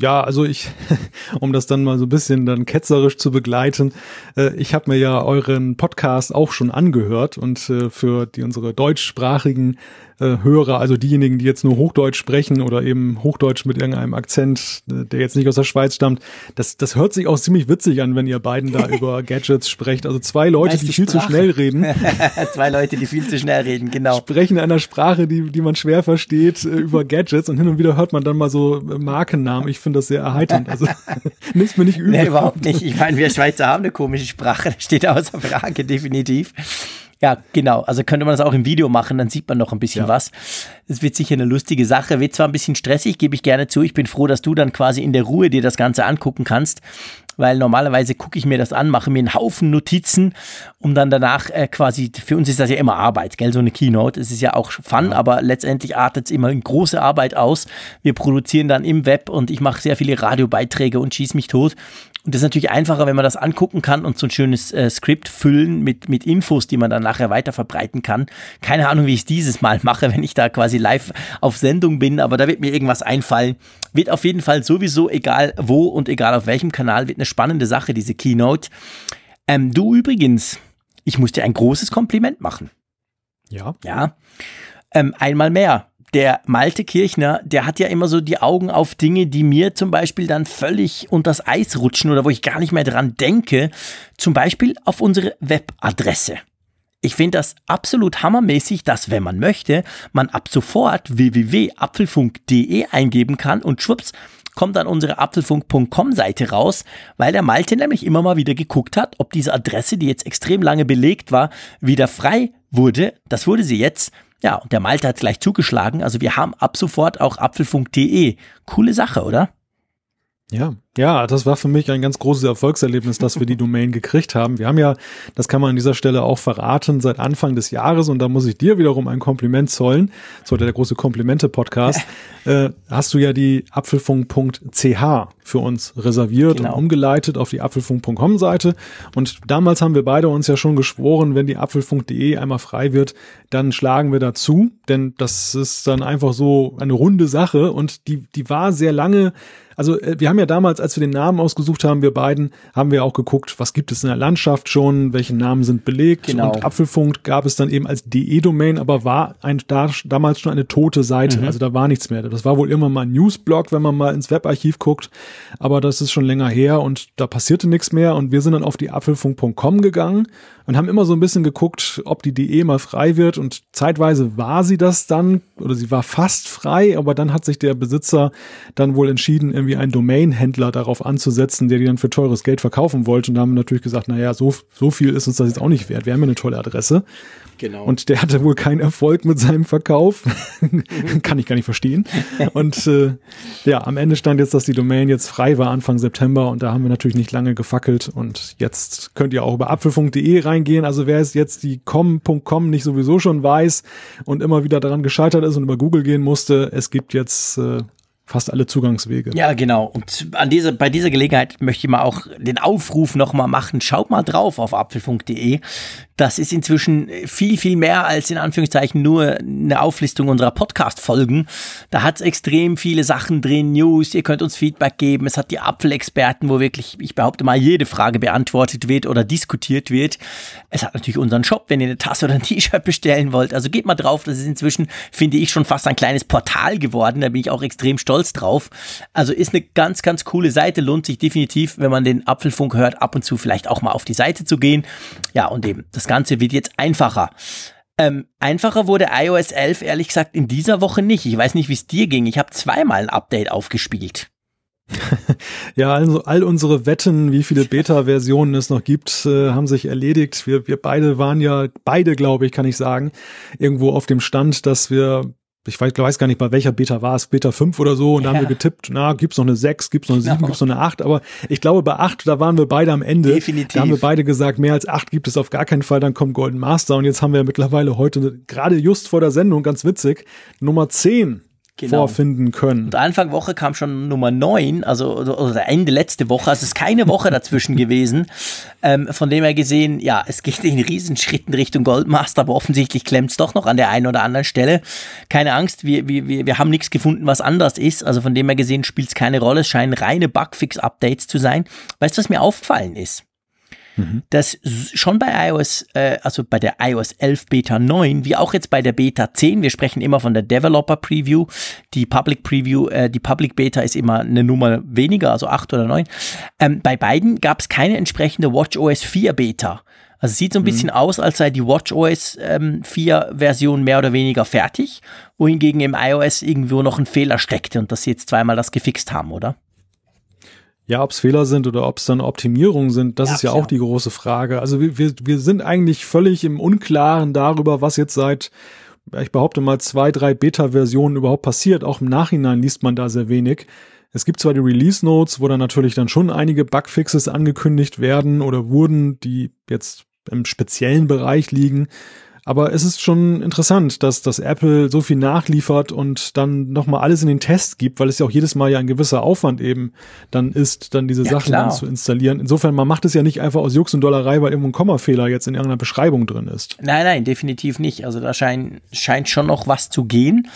Ja, also ich, [LAUGHS] um das dann mal so ein bisschen dann ketzerisch zu begleiten, äh, ich habe mir ja euren Podcast auch schon angehört und äh, für die unsere deutschsprachigen äh, Hörer, also diejenigen, die jetzt nur Hochdeutsch sprechen oder eben Hochdeutsch mit irgendeinem Akzent, äh, der jetzt nicht aus der Schweiz stammt, das, das hört sich auch ziemlich witzig an, wenn ihr beiden da [LAUGHS] über Gadgets sprecht. Also zwei Leute, die viel Sprache. zu schnell reden. [LAUGHS] zwei Leute, die viel zu schnell reden, genau. Sprechen einer Sprache, die, die man schwer versteht, äh, über Gadgets und hin und wieder hört man dann mal so Markennamen. Ich finde das sehr erheiternd. Also [LAUGHS] nimm's mir nicht übel. Nee, überhaupt nicht. Ich meine, wir Schweizer haben eine komische Sprache, das steht außer Frage, definitiv. Ja, genau. Also könnte man das auch im Video machen, dann sieht man noch ein bisschen ja. was. Es wird sicher eine lustige Sache. Wird zwar ein bisschen stressig, gebe ich gerne zu. Ich bin froh, dass du dann quasi in der Ruhe dir das Ganze angucken kannst. weil normalerweise gucke ich mir das an, mache mir einen Haufen Notizen, um dann danach äh, quasi, für uns ist das ja immer Arbeit, gell, so eine Keynote. Es ist ja auch Fun, ja. aber letztendlich artet es immer in große Arbeit aus. Wir produzieren dann im Web und ich mache sehr viele Radiobeiträge und schieße mich tot. Und das ist natürlich einfacher, wenn man das angucken kann und so ein schönes äh, Skript füllen mit, mit Infos, die man dann nachher weiter verbreiten kann. Keine Ahnung, wie ich es dieses Mal mache, [LAUGHS] wenn ich da quasi live auf Sendung bin, aber da wird mir irgendwas einfallen. Wird auf jeden Fall sowieso, egal wo und egal auf welchem Kanal, wird eine spannende Sache, diese Keynote. Ähm, du übrigens, ich muss dir ein großes Kompliment machen. Ja. Ja. Ähm, einmal mehr der Malte Kirchner, der hat ja immer so die Augen auf Dinge, die mir zum Beispiel dann völlig unters Eis rutschen oder wo ich gar nicht mehr dran denke. Zum Beispiel auf unsere Webadresse. Ich finde das absolut hammermäßig, dass, wenn man möchte, man ab sofort www.apfelfunk.de eingeben kann und schwupps, kommt dann unsere apfelfunk.com Seite raus, weil der Malte nämlich immer mal wieder geguckt hat, ob diese Adresse, die jetzt extrem lange belegt war, wieder frei wurde. Das wurde sie jetzt. Ja, und der Malte hat gleich zugeschlagen. Also wir haben ab sofort auch apfelfunk.de. Coole Sache, oder? Ja, ja, das war für mich ein ganz großes Erfolgserlebnis, dass wir die [LAUGHS] Domain gekriegt haben. Wir haben ja, das kann man an dieser Stelle auch verraten, seit Anfang des Jahres, und da muss ich dir wiederum ein Kompliment zollen, so der große Komplimente-Podcast, [LAUGHS] äh, hast du ja die apfelfunk.ch für uns reserviert genau. und umgeleitet auf die apfelfunk.com-Seite. Und damals haben wir beide uns ja schon geschworen, wenn die apfelfunk.de einmal frei wird, dann schlagen wir dazu, denn das ist dann einfach so eine runde Sache und die, die war sehr lange also äh, wir haben ja damals, als wir den Namen ausgesucht haben, wir beiden, haben wir auch geguckt, was gibt es in der Landschaft schon, welche Namen sind belegt. Genau. Und Apfelfunk gab es dann eben als DE-Domain, aber war ein, da, damals schon eine tote Seite. Mhm. Also da war nichts mehr. Das war wohl immer mal ein Newsblog, wenn man mal ins Webarchiv guckt. Aber das ist schon länger her und da passierte nichts mehr. Und wir sind dann auf die apfelfunk.com gegangen und haben immer so ein bisschen geguckt, ob die DE mal frei wird und zeitweise war sie das dann oder sie war fast frei, aber dann hat sich der Besitzer dann wohl entschieden, irgendwie einen Domain-Händler darauf anzusetzen, der die dann für teures Geld verkaufen wollte und da haben wir natürlich gesagt, naja, so, so viel ist uns das jetzt auch nicht wert. Wir haben ja eine tolle Adresse. Genau. Und der hatte wohl keinen Erfolg mit seinem Verkauf. [LAUGHS] Kann ich gar nicht verstehen. Und äh, ja, am Ende stand jetzt, dass die Domain jetzt frei war Anfang September und da haben wir natürlich nicht lange gefackelt und jetzt könnt ihr auch über apfelfunk.de reingehen. Also wer es jetzt die com.com nicht sowieso schon weiß und immer wieder daran gescheitert ist und über Google gehen musste, es gibt jetzt äh, fast alle Zugangswege. Ja, genau. Und an dieser, bei dieser Gelegenheit möchte ich mal auch den Aufruf nochmal machen. Schaut mal drauf auf apfelfunk.de. Das ist inzwischen viel, viel mehr als in Anführungszeichen nur eine Auflistung unserer Podcast-Folgen. Da hat es extrem viele Sachen drin, News, ihr könnt uns Feedback geben. Es hat die Apfelexperten, wo wirklich, ich behaupte mal, jede Frage beantwortet wird oder diskutiert wird. Es hat natürlich unseren Shop, wenn ihr eine Tasse oder ein T-Shirt bestellen wollt. Also geht mal drauf. Das ist inzwischen, finde ich, schon fast ein kleines Portal geworden. Da bin ich auch extrem stolz drauf. Also ist eine ganz, ganz coole Seite. Lohnt sich definitiv, wenn man den Apfelfunk hört, ab und zu vielleicht auch mal auf die Seite zu gehen. Ja, und eben, das das Ganze wird jetzt einfacher. Ähm, einfacher wurde iOS 11 ehrlich gesagt in dieser Woche nicht. Ich weiß nicht, wie es dir ging. Ich habe zweimal ein Update aufgespielt. [LAUGHS] ja, also all unsere Wetten, wie viele Beta-Versionen es noch gibt, äh, haben sich erledigt. Wir, wir beide waren ja, beide glaube ich, kann ich sagen, irgendwo auf dem Stand, dass wir ich weiß, weiß gar nicht, bei welcher Beta war es, Beta 5 oder so, und ja. da haben wir getippt, na, gibt's noch eine 6, gibt's noch eine 7, no. gibt's noch eine 8, aber ich glaube, bei 8, da waren wir beide am Ende. Definitiv. Da haben wir beide gesagt, mehr als 8 gibt es auf gar keinen Fall, dann kommt Golden Master, und jetzt haben wir ja mittlerweile heute, gerade just vor der Sendung, ganz witzig, Nummer 10 genau. vorfinden können. Und Anfang Woche kam schon Nummer 9, also oder Ende letzte Woche, also es ist keine Woche dazwischen [LAUGHS] gewesen. Ähm, von dem her gesehen, ja, es geht in Riesenschritten Richtung Goldmaster, aber offensichtlich klemmt es doch noch an der einen oder anderen Stelle. Keine Angst, wir, wir, wir, wir haben nichts gefunden, was anders ist. Also von dem her gesehen spielt es keine Rolle. Es scheinen reine Bugfix-Updates zu sein. Weißt du, was mir aufgefallen ist? Mhm. dass schon bei iOS, äh, also bei der iOS 11 Beta 9, wie auch jetzt bei der Beta 10, wir sprechen immer von der Developer Preview, die Public Preview, äh, die Public Beta ist immer eine Nummer weniger, also 8 oder 9. Ähm, bei beiden gab es keine entsprechende WatchOS 4 Beta. Also es sieht so ein mhm. bisschen aus, als sei die WatchOS ähm, 4 Version mehr oder weniger fertig, wohingegen im iOS irgendwo noch ein Fehler steckte und dass sie jetzt zweimal das gefixt haben, oder? Ja, ob es Fehler sind oder ob es dann Optimierungen sind, das ja, ist ja, ja auch die große Frage. Also wir, wir, wir sind eigentlich völlig im Unklaren darüber, was jetzt seit, ich behaupte mal, zwei, drei Beta-Versionen überhaupt passiert. Auch im Nachhinein liest man da sehr wenig. Es gibt zwar die Release Notes, wo dann natürlich dann schon einige Bugfixes angekündigt werden oder wurden, die jetzt im speziellen Bereich liegen. Aber es ist schon interessant, dass, dass Apple so viel nachliefert und dann nochmal alles in den Test gibt, weil es ja auch jedes Mal ja ein gewisser Aufwand eben dann ist, dann diese ja, Sachen dann zu installieren. Insofern, man macht es ja nicht einfach aus Jux und Dollerei, weil irgendwo ein Kommafehler jetzt in irgendeiner Beschreibung drin ist. Nein, nein, definitiv nicht. Also da scheint, scheint schon noch was zu gehen.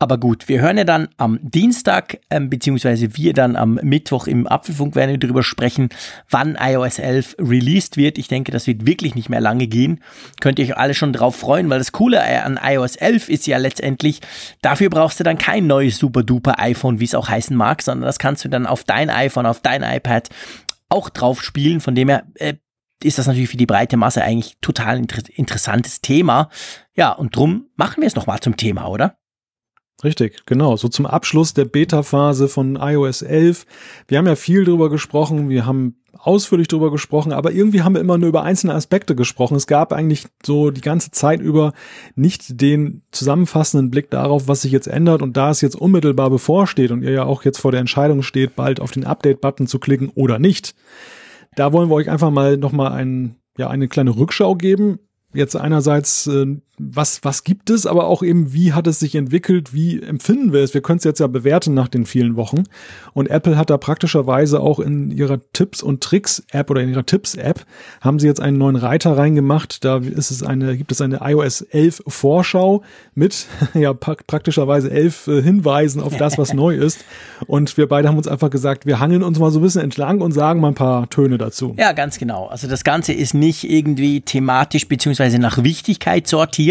Aber gut, wir hören ja dann am Dienstag, ähm, beziehungsweise wir dann am Mittwoch im Apfelfunk werden wir darüber sprechen, wann iOS 11 released wird. Ich denke, das wird wirklich nicht mehr lange gehen. Könnt ihr euch alle schon drauf freuen, weil das Coole an iOS 11 ist ja letztendlich, dafür brauchst du dann kein neues super duper iPhone, wie es auch heißen mag, sondern das kannst du dann auf dein iPhone, auf dein iPad auch drauf spielen. Von dem her äh, ist das natürlich für die breite Masse eigentlich total inter interessantes Thema. Ja, und drum machen wir es nochmal zum Thema, oder? Richtig, genau. So zum Abschluss der Beta-Phase von iOS 11. Wir haben ja viel drüber gesprochen, wir haben ausführlich drüber gesprochen, aber irgendwie haben wir immer nur über einzelne Aspekte gesprochen. Es gab eigentlich so die ganze Zeit über nicht den zusammenfassenden Blick darauf, was sich jetzt ändert und da es jetzt unmittelbar bevorsteht und ihr ja auch jetzt vor der Entscheidung steht, bald auf den Update-Button zu klicken oder nicht. Da wollen wir euch einfach mal nochmal ein, ja, eine kleine Rückschau geben jetzt einerseits, äh, was, was gibt es, aber auch eben, wie hat es sich entwickelt, wie empfinden wir es? Wir können es jetzt ja bewerten nach den vielen Wochen. Und Apple hat da praktischerweise auch in ihrer Tipps und Tricks App oder in ihrer Tipps App haben sie jetzt einen neuen Reiter reingemacht. Da ist es eine, gibt es eine iOS 11 Vorschau mit, [LAUGHS] ja, praktischerweise elf äh, Hinweisen auf das, was [LAUGHS] neu ist. Und wir beide haben uns einfach gesagt, wir hangeln uns mal so ein bisschen entlang und sagen mal ein paar Töne dazu. Ja, ganz genau. Also das Ganze ist nicht irgendwie thematisch beziehungsweise beziehungsweise nach Wichtigkeit sortiert.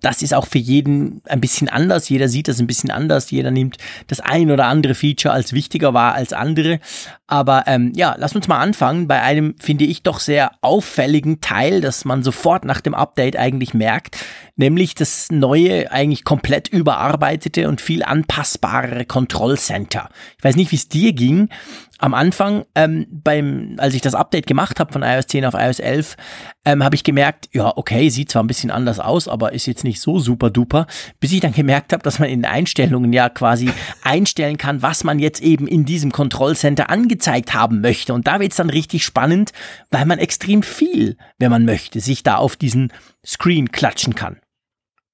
Das ist auch für jeden ein bisschen anders. Jeder sieht das ein bisschen anders. Jeder nimmt das ein oder andere Feature als wichtiger wahr als andere. Aber ähm, ja, lass uns mal anfangen bei einem, finde ich, doch sehr auffälligen Teil, dass man sofort nach dem Update eigentlich merkt, nämlich das neue, eigentlich komplett überarbeitete und viel anpassbarere Control Center. Ich weiß nicht, wie es dir ging, am Anfang, ähm, beim, als ich das Update gemacht habe von iOS 10 auf iOS 11, ähm, habe ich gemerkt, ja, okay, sieht zwar ein bisschen anders aus, aber ist jetzt nicht so super duper, bis ich dann gemerkt habe, dass man in Einstellungen ja quasi [LAUGHS] einstellen kann, was man jetzt eben in diesem Control Center angezeigt haben möchte. Und da wird's dann richtig spannend, weil man extrem viel, wenn man möchte, sich da auf diesen Screen klatschen kann.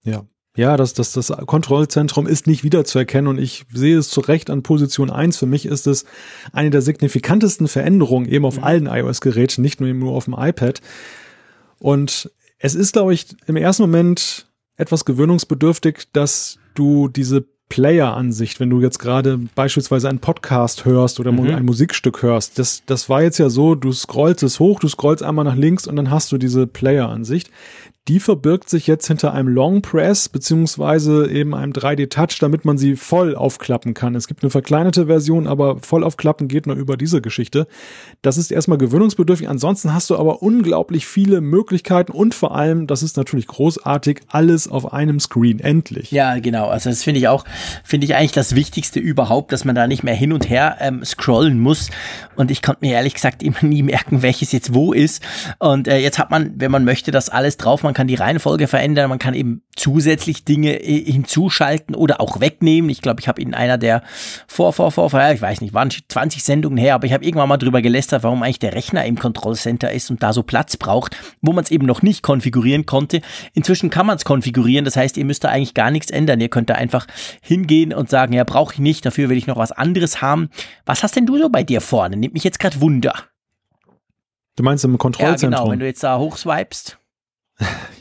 Ja, ja, das, das, das Kontrollzentrum ist nicht wiederzuerkennen und ich sehe es zu Recht an Position 1. Für mich ist es eine der signifikantesten Veränderungen eben auf mhm. allen iOS-Geräten, nicht nur eben nur auf dem iPad. Und es ist, glaube ich, im ersten Moment etwas gewöhnungsbedürftig, dass du diese Player-Ansicht, wenn du jetzt gerade beispielsweise einen Podcast hörst oder mhm. ein Musikstück hörst, das, das war jetzt ja so, du scrollst es hoch, du scrollst einmal nach links und dann hast du diese Player-Ansicht die verbirgt sich jetzt hinter einem Long Press beziehungsweise eben einem 3D Touch, damit man sie voll aufklappen kann. Es gibt eine verkleinerte Version, aber voll aufklappen geht nur über diese Geschichte. Das ist erstmal gewöhnungsbedürftig. Ansonsten hast du aber unglaublich viele Möglichkeiten und vor allem, das ist natürlich großartig, alles auf einem Screen. Endlich. Ja, genau. Also das finde ich auch, finde ich eigentlich das Wichtigste überhaupt, dass man da nicht mehr hin und her ähm, scrollen muss. Und ich konnte mir ehrlich gesagt immer nie merken, [LAUGHS] welches jetzt wo ist. Und äh, jetzt hat man, wenn man möchte, das alles drauf. Man man kann die Reihenfolge verändern, man kann eben zusätzlich Dinge äh, hinzuschalten oder auch wegnehmen. Ich glaube, ich habe in einer der vor, vor, vor, vor, ich weiß nicht, waren 20 Sendungen her, aber ich habe irgendwann mal drüber gelästert, warum eigentlich der Rechner im Kontrollcenter ist und da so Platz braucht, wo man es eben noch nicht konfigurieren konnte. Inzwischen kann man es konfigurieren, das heißt, ihr müsst da eigentlich gar nichts ändern. Ihr könnt da einfach hingehen und sagen, ja, brauche ich nicht, dafür will ich noch was anderes haben. Was hast denn du so bei dir vorne? Nimmt mich jetzt gerade Wunder. Du meinst im Kontrollzentrum? Ja, genau, wenn du jetzt da hochswipest.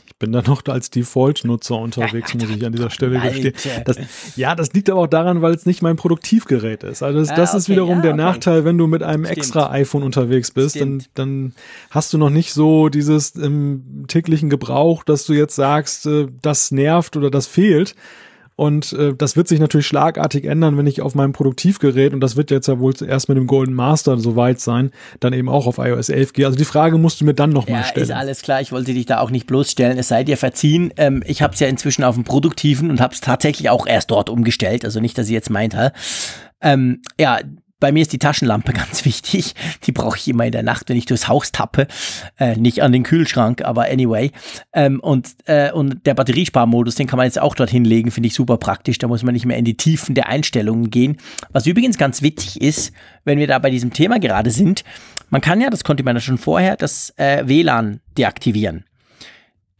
Ich bin da noch als Default-Nutzer unterwegs, muss ich an dieser Stelle gestehen. Das, ja, das liegt aber auch daran, weil es nicht mein Produktivgerät ist. Also das, ah, das okay, ist wiederum ja, der okay. Nachteil, wenn du mit einem Stimmt. extra iPhone unterwegs bist, dann, dann hast du noch nicht so dieses im täglichen Gebrauch, dass du jetzt sagst, äh, das nervt oder das fehlt, und äh, das wird sich natürlich schlagartig ändern, wenn ich auf meinem Produktivgerät, und das wird jetzt ja wohl zuerst mit dem Golden Master soweit sein, dann eben auch auf iOS 11 gehe. Also die Frage musst du mir dann nochmal ja, stellen. ist alles klar. Ich wollte dich da auch nicht bloßstellen. Es sei dir verziehen. Ähm, ich habe es ja inzwischen auf dem Produktiven und habe es tatsächlich auch erst dort umgestellt. Also nicht, dass ihr jetzt meint, hä? Ähm, ja, bei mir ist die Taschenlampe [LAUGHS] ganz wichtig. Die brauche ich immer in der Nacht, wenn ich durchs Haus tappe. Äh, nicht an den Kühlschrank, aber anyway. Ähm, und, äh, und der Batteriesparmodus, den kann man jetzt auch dort hinlegen, finde ich super praktisch. Da muss man nicht mehr in die Tiefen der Einstellungen gehen. Was übrigens ganz witzig ist, wenn wir da bei diesem Thema gerade sind, man kann ja, das konnte man ja schon vorher, das äh, WLAN deaktivieren.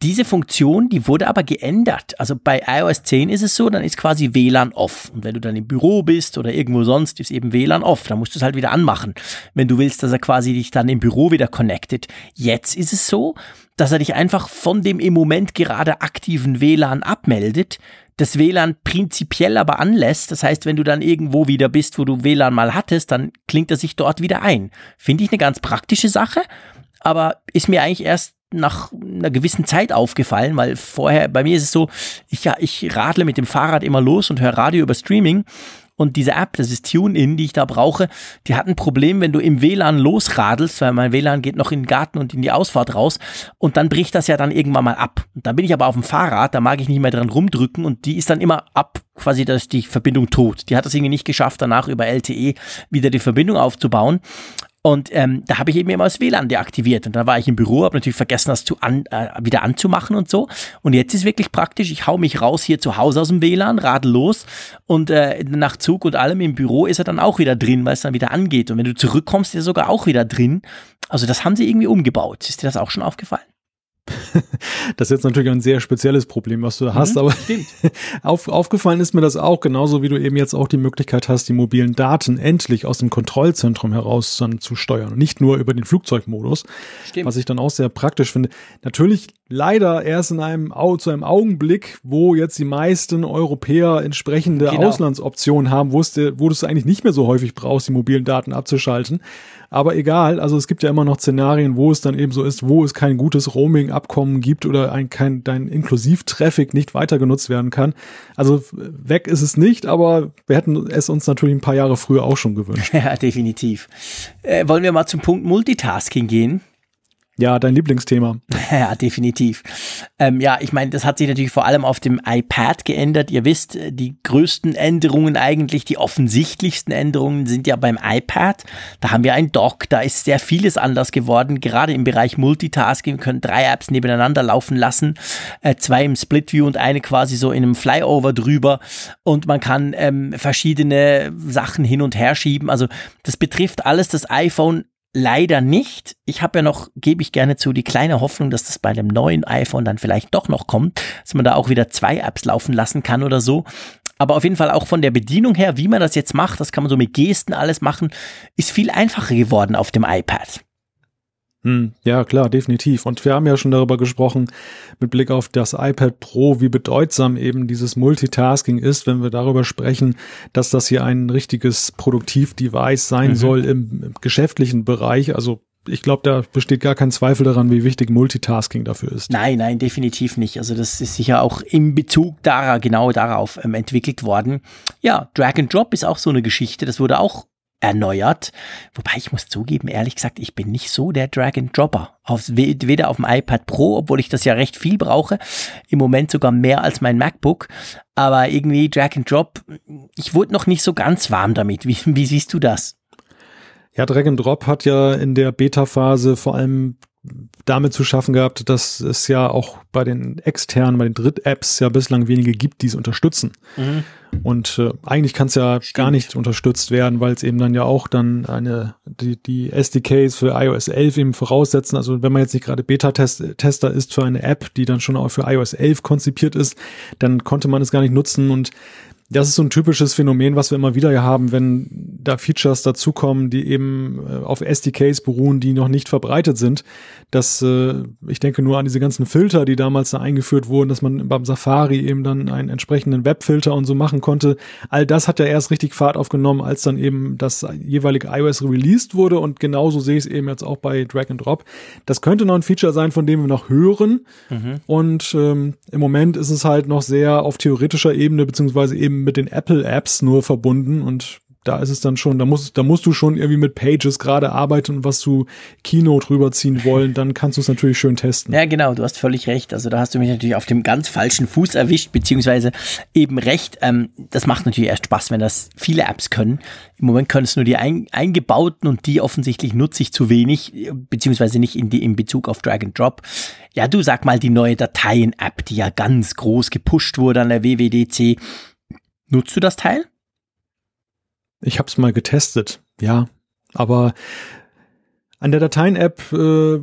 Diese Funktion, die wurde aber geändert. Also bei iOS 10 ist es so, dann ist quasi WLAN off. Und wenn du dann im Büro bist oder irgendwo sonst, ist eben WLAN off. Dann musst du es halt wieder anmachen, wenn du willst, dass er quasi dich dann im Büro wieder connectet. Jetzt ist es so, dass er dich einfach von dem im Moment gerade aktiven WLAN abmeldet, das WLAN prinzipiell aber anlässt. Das heißt, wenn du dann irgendwo wieder bist, wo du WLAN mal hattest, dann klingt er sich dort wieder ein. Finde ich eine ganz praktische Sache, aber ist mir eigentlich erst nach einer gewissen Zeit aufgefallen, weil vorher, bei mir ist es so, ich, ja, ich radle mit dem Fahrrad immer los und höre Radio über Streaming. Und diese App, das ist TuneIn, die ich da brauche, die hat ein Problem, wenn du im WLAN losradelst, weil mein WLAN geht noch in den Garten und in die Ausfahrt raus und dann bricht das ja dann irgendwann mal ab. Und dann bin ich aber auf dem Fahrrad, da mag ich nicht mehr dran rumdrücken und die ist dann immer ab, quasi, dass die Verbindung tot. Die hat das irgendwie nicht geschafft, danach über LTE wieder die Verbindung aufzubauen. Und ähm, da habe ich eben immer das WLAN deaktiviert. Und da war ich im Büro, habe natürlich vergessen, das zu an, äh, wieder anzumachen und so. Und jetzt ist wirklich praktisch, ich hau mich raus hier zu Hause aus dem WLAN, radel und äh, nach Zug und allem im Büro ist er dann auch wieder drin, weil es dann wieder angeht. Und wenn du zurückkommst, ist er sogar auch wieder drin. Also das haben sie irgendwie umgebaut. Ist dir das auch schon aufgefallen? [LAUGHS] das ist jetzt natürlich ein sehr spezielles Problem, was du da hast, mhm, aber [LAUGHS] auf, aufgefallen ist mir das auch, genauso wie du eben jetzt auch die Möglichkeit hast, die mobilen Daten endlich aus dem Kontrollzentrum heraus dann zu steuern und nicht nur über den Flugzeugmodus, stimmt. was ich dann auch sehr praktisch finde. Natürlich leider erst in einem, zu einem Augenblick, wo jetzt die meisten Europäer entsprechende genau. Auslandsoptionen haben, wo, es, wo du es eigentlich nicht mehr so häufig brauchst, die mobilen Daten abzuschalten. Aber egal, also es gibt ja immer noch Szenarien, wo es dann eben so ist, wo es kein gutes Roaming-Abkommen gibt oder ein, kein, dein Inklusiv-Traffic nicht weiter genutzt werden kann. Also weg ist es nicht, aber wir hätten es uns natürlich ein paar Jahre früher auch schon gewünscht. [LAUGHS] Ja, definitiv. Äh, wollen wir mal zum Punkt Multitasking gehen? Ja, dein Lieblingsthema. [LAUGHS] Ja, definitiv. Ähm, ja, ich meine, das hat sich natürlich vor allem auf dem iPad geändert. Ihr wisst, äh, die größten Änderungen eigentlich, die offensichtlichsten Änderungen sind ja beim iPad. Da haben wir ein Dock, da ist sehr vieles anders geworden. Gerade im Bereich Multitasking können drei Apps nebeneinander laufen lassen. Äh, zwei im Split View und eine quasi so in einem Flyover drüber. Und man kann ähm, verschiedene Sachen hin und her schieben. Also das betrifft alles das iPhone Leider nicht. Ich habe ja noch, gebe ich gerne zu, die kleine Hoffnung, dass das bei dem neuen iPhone dann vielleicht doch noch kommt, dass man da auch wieder zwei Apps laufen lassen kann oder so. Aber auf jeden Fall auch von der Bedienung her, wie man das jetzt macht, das kann man so mit Gesten alles machen, ist viel einfacher geworden auf dem iPad. Hm, ja, klar, definitiv. Und wir haben ja schon darüber gesprochen, mit Blick auf das iPad Pro, wie bedeutsam eben dieses Multitasking ist, wenn wir darüber sprechen, dass das hier ein richtiges Produktiv-Device sein mhm. soll im, im geschäftlichen Bereich. Also ich glaube, da besteht gar kein Zweifel daran, wie wichtig Multitasking dafür ist. Nein, nein, definitiv nicht. Also das ist sicher auch im Bezug darauf, genau darauf ähm, entwickelt worden. Ja, Drag and Drop ist auch so eine Geschichte. Das wurde auch erneuert. Wobei ich muss zugeben, ehrlich gesagt, ich bin nicht so der Drag and Dropper. Auf, weder auf dem iPad Pro, obwohl ich das ja recht viel brauche. Im Moment sogar mehr als mein MacBook. Aber irgendwie Drag and Drop, ich wurde noch nicht so ganz warm damit. Wie, wie siehst du das? Ja, Drag and Drop hat ja in der Beta-Phase vor allem damit zu schaffen gehabt, dass es ja auch bei den externen, bei den Dritt-Apps ja bislang wenige gibt, die es unterstützen. Mhm. Und äh, eigentlich kann es ja Stimmt. gar nicht unterstützt werden, weil es eben dann ja auch dann eine die, die SDKs für iOS 11 eben voraussetzen. Also wenn man jetzt nicht gerade Beta-Tester ist für eine App, die dann schon auch für iOS 11 konzipiert ist, dann konnte man es gar nicht nutzen und das ist so ein typisches Phänomen, was wir immer wieder haben, wenn da Features dazukommen, die eben äh, auf SDKs beruhen, die noch nicht verbreitet sind. Dass äh, ich denke nur an diese ganzen Filter, die damals da eingeführt wurden, dass man beim Safari eben dann einen entsprechenden Webfilter und so machen konnte. All das hat ja erst richtig Fahrt aufgenommen, als dann eben das jeweilige iOS released wurde und genauso sehe ich es eben jetzt auch bei Drag and Drop. Das könnte noch ein Feature sein, von dem wir noch hören. Mhm. Und ähm, im Moment ist es halt noch sehr auf theoretischer Ebene beziehungsweise eben mit den Apple Apps nur verbunden und da ist es dann schon, da musst, da musst du schon irgendwie mit Pages gerade arbeiten und was zu Keynote rüberziehen wollen, dann kannst du es natürlich schön testen. Ja, genau, du hast völlig recht. Also da hast du mich natürlich auf dem ganz falschen Fuß erwischt, beziehungsweise eben recht. Ähm, das macht natürlich erst Spaß, wenn das viele Apps können. Im Moment können es nur die ein, eingebauten und die offensichtlich nutze ich zu wenig, beziehungsweise nicht in, die, in Bezug auf Drag and Drop. Ja, du sag mal die neue Dateien-App, die ja ganz groß gepusht wurde an der WWDC. Nutzt du das Teil? Ich habe es mal getestet, ja. Aber an der Dateien-App äh,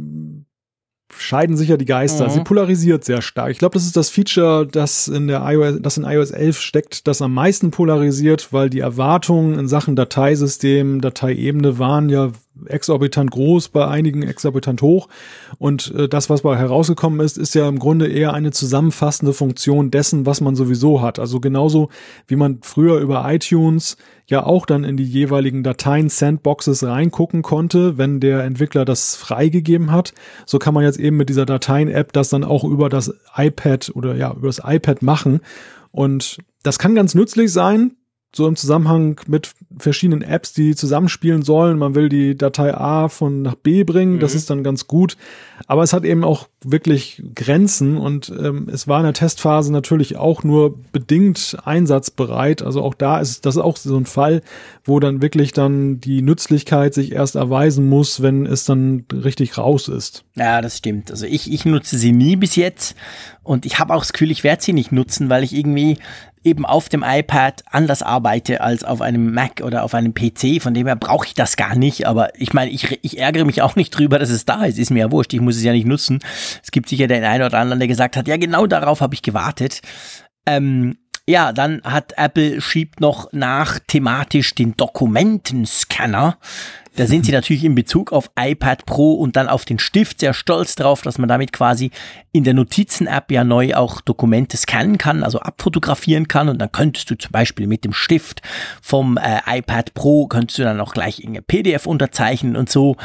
scheiden sich ja die Geister. Mhm. Sie polarisiert sehr stark. Ich glaube, das ist das Feature, das in der iOS, das in iOS 11 steckt, das am meisten polarisiert, weil die Erwartungen in Sachen Dateisystem, Dateiebene waren ja exorbitant groß, bei einigen exorbitant hoch. Und äh, das, was bei herausgekommen ist, ist ja im Grunde eher eine zusammenfassende Funktion dessen, was man sowieso hat. Also genauso wie man früher über iTunes ja auch dann in die jeweiligen Dateien-Sandboxes reingucken konnte, wenn der Entwickler das freigegeben hat. So kann man jetzt eben mit dieser Dateien-App das dann auch über das iPad oder ja, über das iPad machen. Und das kann ganz nützlich sein, so im Zusammenhang mit verschiedenen Apps, die zusammenspielen sollen. Man will die Datei A von nach B bringen, mhm. das ist dann ganz gut. Aber es hat eben auch wirklich Grenzen und ähm, es war in der Testphase natürlich auch nur bedingt einsatzbereit. Also auch da ist das ist auch so ein Fall, wo dann wirklich dann die Nützlichkeit sich erst erweisen muss, wenn es dann richtig raus ist. Ja, das stimmt. Also ich, ich nutze sie nie bis jetzt und ich habe auch das Gefühl, ich werde sie nicht nutzen, weil ich irgendwie eben auf dem iPad anders arbeite als auf einem Mac oder auf einem PC. Von dem her brauche ich das gar nicht. Aber ich meine, ich, ich ärgere mich auch nicht drüber, dass es da ist. Ist mir ja wurscht. Ich muss es ja nicht nutzen. Es gibt sicher den einen oder anderen, der gesagt hat, ja, genau darauf habe ich gewartet. Ähm, ja, dann hat Apple schiebt noch nach thematisch den Dokumentenscanner. Da sind sie natürlich in Bezug auf iPad Pro und dann auf den Stift sehr stolz drauf, dass man damit quasi in der Notizen-App ja neu auch Dokumente scannen kann, also abfotografieren kann und dann könntest du zum Beispiel mit dem Stift vom äh, iPad Pro könntest du dann auch gleich in PDF unterzeichnen und so.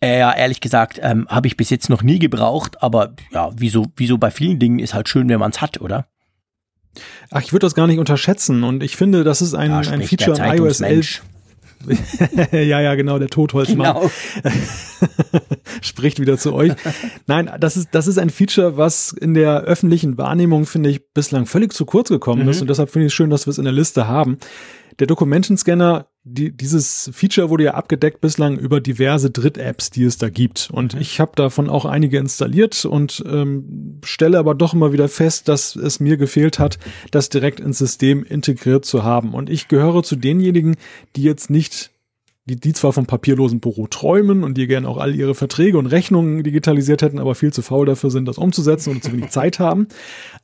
Äh, ja, ehrlich gesagt, ähm, habe ich bis jetzt noch nie gebraucht, aber ja, wieso, wieso bei vielen Dingen ist halt schön, wenn man es hat, oder? Ach, ich würde das gar nicht unterschätzen und ich finde, das ist ein, ein Feature in iOS 11. ja, ja, genau, der Totholzmann. Genau. [LAUGHS] Spricht wieder zu euch. Nein, das ist, das ist ein Feature, was in der öffentlichen Wahrnehmung, finde ich, bislang völlig zu kurz gekommen mhm. ist. Und deshalb finde ich es schön, dass wir es in der Liste haben. Der Dokumentenscanner, die, dieses Feature wurde ja abgedeckt bislang über diverse Dritt-Apps, die es da gibt. Und mhm. ich habe davon auch einige installiert und ähm, stelle aber doch immer wieder fest, dass es mir gefehlt hat, das direkt ins System integriert zu haben. Und ich gehöre zu denjenigen, die jetzt nicht die, die zwar vom papierlosen Büro träumen und die gerne auch all ihre Verträge und Rechnungen digitalisiert hätten, aber viel zu faul dafür sind, das umzusetzen und zu wenig [LAUGHS] Zeit haben.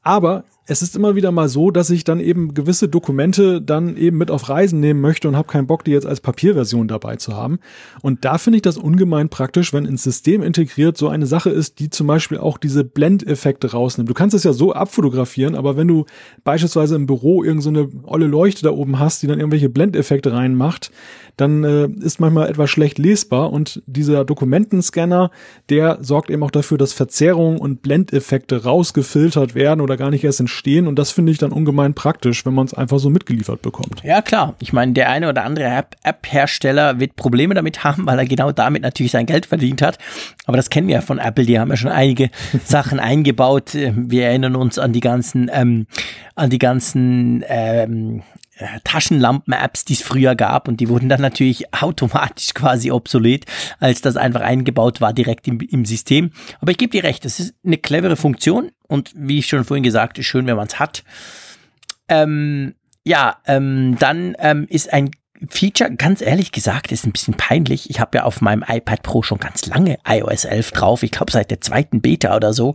Aber es ist immer wieder mal so, dass ich dann eben gewisse Dokumente dann eben mit auf Reisen nehmen möchte und habe keinen Bock, die jetzt als Papierversion dabei zu haben. Und da finde ich das ungemein praktisch, wenn ins System integriert so eine Sache ist, die zum Beispiel auch diese Blendeffekte rausnimmt. Du kannst es ja so abfotografieren, aber wenn du beispielsweise im Büro irgendeine so olle Leuchte da oben hast, die dann irgendwelche Blendeffekte reinmacht, dann äh, ist manchmal etwas schlecht lesbar und dieser Dokumentenscanner, der sorgt eben auch dafür, dass Verzerrungen und Blendeffekte rausgefiltert werden oder gar nicht erst entstehen und das finde ich dann ungemein praktisch, wenn man es einfach so mitgeliefert bekommt. Ja klar, ich meine, der eine oder andere App-Hersteller wird Probleme damit haben, weil er genau damit natürlich sein Geld verdient hat, aber das kennen wir ja von Apple, die haben ja schon einige [LAUGHS] Sachen eingebaut. Wir erinnern uns an die ganzen, ähm, an die ganzen ähm, äh, Taschenlampen-Apps, die es früher gab und die wurden dann natürlich [LAUGHS] automatisch quasi obsolet, als das einfach eingebaut war direkt im, im System. Aber ich gebe dir recht, das ist eine clevere Funktion und wie ich schon vorhin gesagt, ist schön, wenn man es hat. Ähm, ja, ähm, dann ähm, ist ein Feature, ganz ehrlich gesagt, ist ein bisschen peinlich. Ich habe ja auf meinem iPad Pro schon ganz lange iOS 11 drauf. Ich glaube seit der zweiten Beta oder so.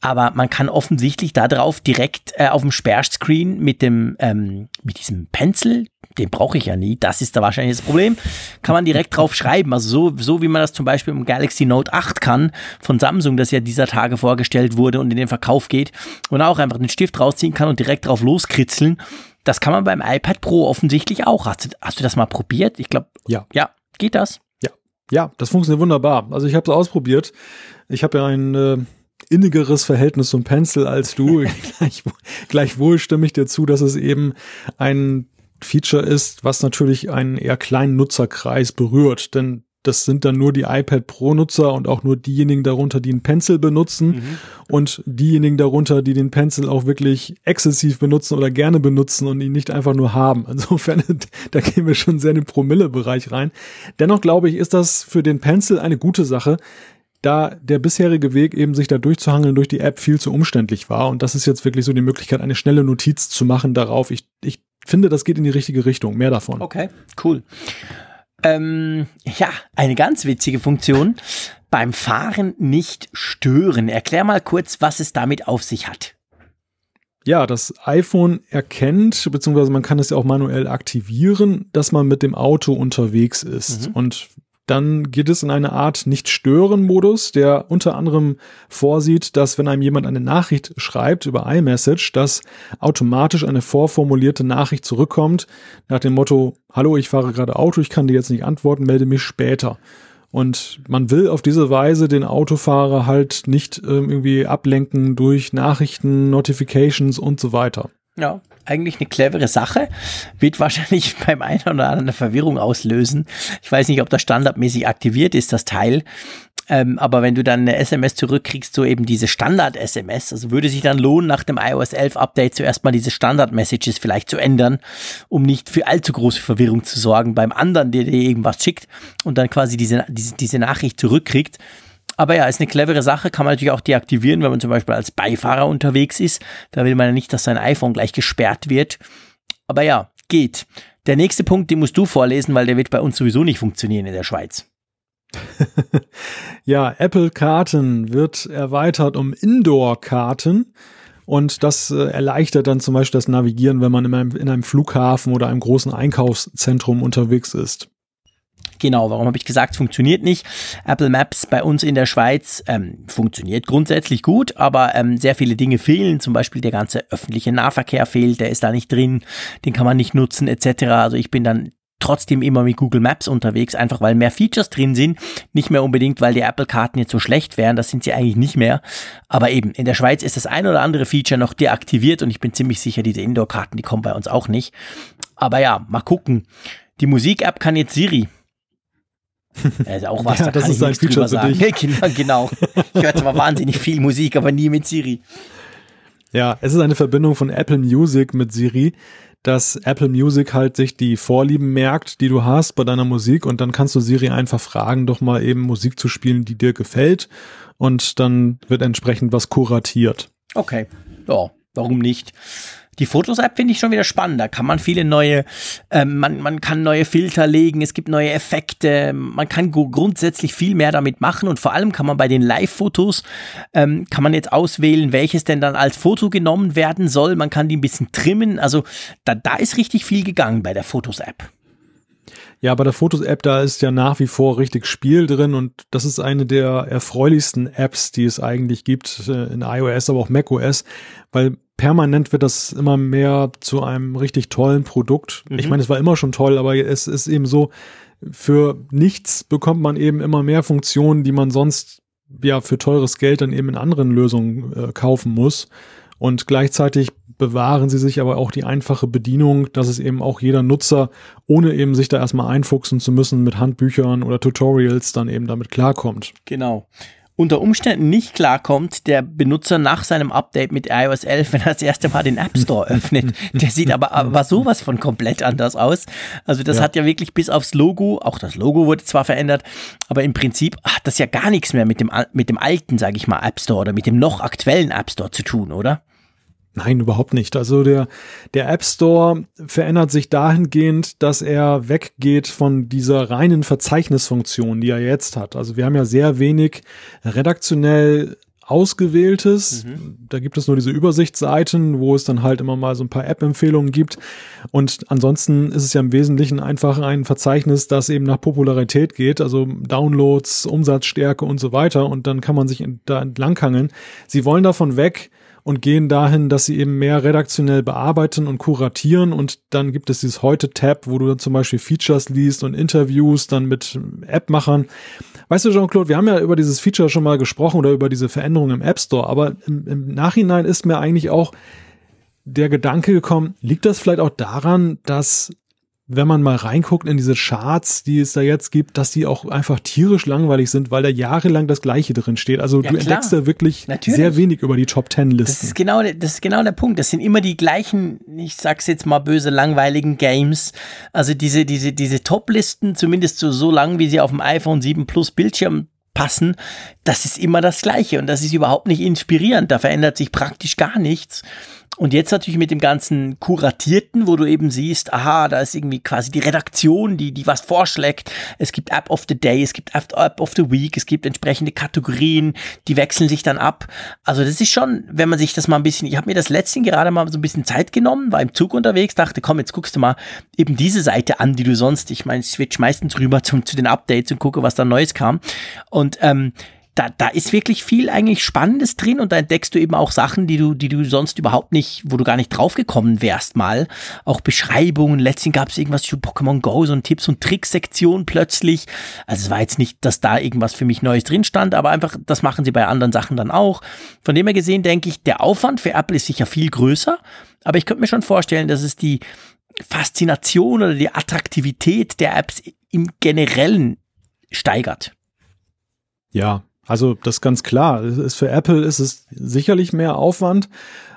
Aber man kann offensichtlich da drauf direkt äh, auf dem Sperrscreen mit dem ähm, mit diesem Pencil, den brauche ich ja nie. Das ist da wahrscheinlich das Problem. Kann man direkt drauf schreiben. Also so so wie man das zum Beispiel im Galaxy Note 8 kann von Samsung, das ja dieser Tage vorgestellt wurde und in den Verkauf geht und auch einfach den Stift rausziehen kann und direkt drauf loskritzeln. Das kann man beim iPad Pro offensichtlich auch. Hast du, hast du das mal probiert? Ich glaube, ja. Ja, geht das? Ja. Ja, das funktioniert wunderbar. Also ich habe es ausprobiert. Ich habe ja ein äh, innigeres Verhältnis zum Pencil als du. [LAUGHS] [LAUGHS] Gleich, gleichwohl stimme ich dir zu, dass es eben ein Feature ist, was natürlich einen eher kleinen Nutzerkreis berührt, denn das sind dann nur die iPad Pro-Nutzer und auch nur diejenigen darunter, die einen Pencil benutzen mhm. und diejenigen darunter, die den Pencil auch wirklich exzessiv benutzen oder gerne benutzen und ihn nicht einfach nur haben. [LAUGHS] Insofern, da gehen wir schon sehr in den Promille-Bereich rein. Dennoch glaube ich, ist das für den Pencil eine gute Sache, da der bisherige Weg eben sich da durchzuhangeln durch die App viel zu umständlich war. Und das ist jetzt wirklich so die Möglichkeit, eine schnelle Notiz zu machen darauf. Ich, ich finde, das geht in die richtige Richtung. Mehr davon. Okay, cool. Ähm, ja, eine ganz witzige Funktion. Beim Fahren nicht stören. Erklär mal kurz, was es damit auf sich hat. Ja, das iPhone erkennt, beziehungsweise man kann es ja auch manuell aktivieren, dass man mit dem Auto unterwegs ist. Mhm. Und dann geht es in eine Art Nicht-Stören-Modus, der unter anderem vorsieht, dass wenn einem jemand eine Nachricht schreibt über iMessage, dass automatisch eine vorformulierte Nachricht zurückkommt nach dem Motto, hallo, ich fahre gerade Auto, ich kann dir jetzt nicht antworten, melde mich später. Und man will auf diese Weise den Autofahrer halt nicht ähm, irgendwie ablenken durch Nachrichten, Notifications und so weiter. Ja, eigentlich eine clevere Sache. Wird wahrscheinlich [LAUGHS] beim einen oder anderen eine Verwirrung auslösen. Ich weiß nicht, ob das standardmäßig aktiviert ist, das Teil. Ähm, aber wenn du dann eine SMS zurückkriegst, so eben diese Standard-SMS, also würde sich dann lohnen, nach dem iOS 11 Update zuerst mal diese Standard-Messages vielleicht zu ändern, um nicht für allzu große Verwirrung zu sorgen beim anderen, der dir irgendwas schickt und dann quasi diese, diese, diese Nachricht zurückkriegt. Aber ja, ist eine clevere Sache, kann man natürlich auch deaktivieren, wenn man zum Beispiel als Beifahrer unterwegs ist. Da will man ja nicht, dass sein iPhone gleich gesperrt wird. Aber ja, geht. Der nächste Punkt, den musst du vorlesen, weil der wird bei uns sowieso nicht funktionieren in der Schweiz. [LAUGHS] ja, Apple Karten wird erweitert um Indoor-Karten. Und das äh, erleichtert dann zum Beispiel das Navigieren, wenn man in einem, in einem Flughafen oder einem großen Einkaufszentrum unterwegs ist. Genau, warum habe ich gesagt, funktioniert nicht? Apple Maps bei uns in der Schweiz ähm, funktioniert grundsätzlich gut, aber ähm, sehr viele Dinge fehlen. Zum Beispiel der ganze öffentliche Nahverkehr fehlt, der ist da nicht drin, den kann man nicht nutzen etc. Also ich bin dann trotzdem immer mit Google Maps unterwegs, einfach weil mehr Features drin sind. Nicht mehr unbedingt, weil die Apple-Karten jetzt so schlecht wären, das sind sie eigentlich nicht mehr. Aber eben, in der Schweiz ist das ein oder andere Feature noch deaktiviert und ich bin ziemlich sicher, diese Indoor-Karten, die kommen bei uns auch nicht. Aber ja, mal gucken. Die Musik-App kann jetzt Siri. Also auch [LAUGHS] was, ja, da das ist ein Feature drüber sagen. genau, [LAUGHS] genau. Ich höre zwar wahnsinnig viel Musik, aber nie mit Siri. Ja, es ist eine Verbindung von Apple Music mit Siri, dass Apple Music halt sich die Vorlieben merkt, die du hast bei deiner Musik und dann kannst du Siri einfach fragen, doch mal eben Musik zu spielen, die dir gefällt und dann wird entsprechend was kuratiert. Okay, ja, warum nicht? Die Fotos-App finde ich schon wieder spannend. Da kann man viele neue, äh, man, man kann neue Filter legen, es gibt neue Effekte, man kann grundsätzlich viel mehr damit machen und vor allem kann man bei den Live-Fotos, ähm, kann man jetzt auswählen, welches denn dann als Foto genommen werden soll. Man kann die ein bisschen trimmen. Also da, da ist richtig viel gegangen bei der Fotos-App. Ja, bei der Fotos-App, da ist ja nach wie vor richtig Spiel drin und das ist eine der erfreulichsten Apps, die es eigentlich gibt äh, in iOS, aber auch macOS, weil permanent wird das immer mehr zu einem richtig tollen Produkt. Mhm. Ich meine, es war immer schon toll, aber es ist eben so, für nichts bekommt man eben immer mehr Funktionen, die man sonst ja für teures Geld dann eben in anderen Lösungen äh, kaufen muss. Und gleichzeitig bewahren sie sich aber auch die einfache Bedienung, dass es eben auch jeder Nutzer, ohne eben sich da erstmal einfuchsen zu müssen mit Handbüchern oder Tutorials, dann eben damit klarkommt. Genau unter Umständen nicht klarkommt, der Benutzer nach seinem Update mit iOS 11, wenn er das erste Mal den App Store [LAUGHS] öffnet. Der sieht aber, aber sowas von komplett anders aus. Also das ja. hat ja wirklich bis aufs Logo, auch das Logo wurde zwar verändert, aber im Prinzip hat das ja gar nichts mehr mit dem, mit dem alten, sage ich mal, App Store oder mit dem noch aktuellen App Store zu tun, oder? Nein, überhaupt nicht. Also der, der App Store verändert sich dahingehend, dass er weggeht von dieser reinen Verzeichnisfunktion, die er jetzt hat. Also wir haben ja sehr wenig redaktionell ausgewähltes. Mhm. Da gibt es nur diese Übersichtsseiten, wo es dann halt immer mal so ein paar App-Empfehlungen gibt. Und ansonsten ist es ja im Wesentlichen einfach ein Verzeichnis, das eben nach Popularität geht, also Downloads, Umsatzstärke und so weiter. Und dann kann man sich da entlanghangeln. Sie wollen davon weg, und gehen dahin, dass sie eben mehr redaktionell bearbeiten und kuratieren und dann gibt es dieses Heute-Tab, wo du dann zum Beispiel Features liest und Interviews dann mit App-Machern. Weißt du, Jean-Claude, wir haben ja über dieses Feature schon mal gesprochen oder über diese Veränderung im App Store, aber im, im Nachhinein ist mir eigentlich auch der Gedanke gekommen, liegt das vielleicht auch daran, dass wenn man mal reinguckt in diese Charts, die es da jetzt gibt, dass die auch einfach tierisch langweilig sind, weil da jahrelang das Gleiche drin steht. Also ja, du klar. entdeckst da wirklich Natürlich. sehr wenig über die Top Ten Listen. Das ist genau, das ist genau der Punkt. Das sind immer die gleichen, ich sag's jetzt mal böse, langweiligen Games. Also diese, diese, diese Top Listen, zumindest so, so lang, wie sie auf dem iPhone 7 Plus Bildschirm passen, das ist immer das Gleiche und das ist überhaupt nicht inspirierend. Da verändert sich praktisch gar nichts. Und jetzt natürlich mit dem ganzen Kuratierten, wo du eben siehst, aha, da ist irgendwie quasi die Redaktion, die, die was vorschlägt. Es gibt App of the Day, es gibt App of the Week, es gibt entsprechende Kategorien, die wechseln sich dann ab. Also das ist schon, wenn man sich das mal ein bisschen, ich habe mir das letzte gerade mal so ein bisschen Zeit genommen, war im Zug unterwegs, dachte, komm, jetzt guckst du mal eben diese Seite an, die du sonst, ich meine, ich switch meistens rüber zum, zu den Updates und gucke, was da Neues kam. Und ähm, da, da ist wirklich viel eigentlich Spannendes drin und da entdeckst du eben auch Sachen, die du, die du sonst überhaupt nicht, wo du gar nicht draufgekommen wärst mal. Auch Beschreibungen. Letztens gab es irgendwas zu Pokémon Go, so ein Tipps- und Tricks-Sektion plötzlich. Also es war jetzt nicht, dass da irgendwas für mich Neues drin stand, aber einfach, das machen sie bei anderen Sachen dann auch. Von dem her gesehen denke ich, der Aufwand für Apple ist sicher viel größer, aber ich könnte mir schon vorstellen, dass es die Faszination oder die Attraktivität der Apps im Generellen steigert. Ja, also das ist ganz klar. Ist für Apple ist es sicherlich mehr Aufwand,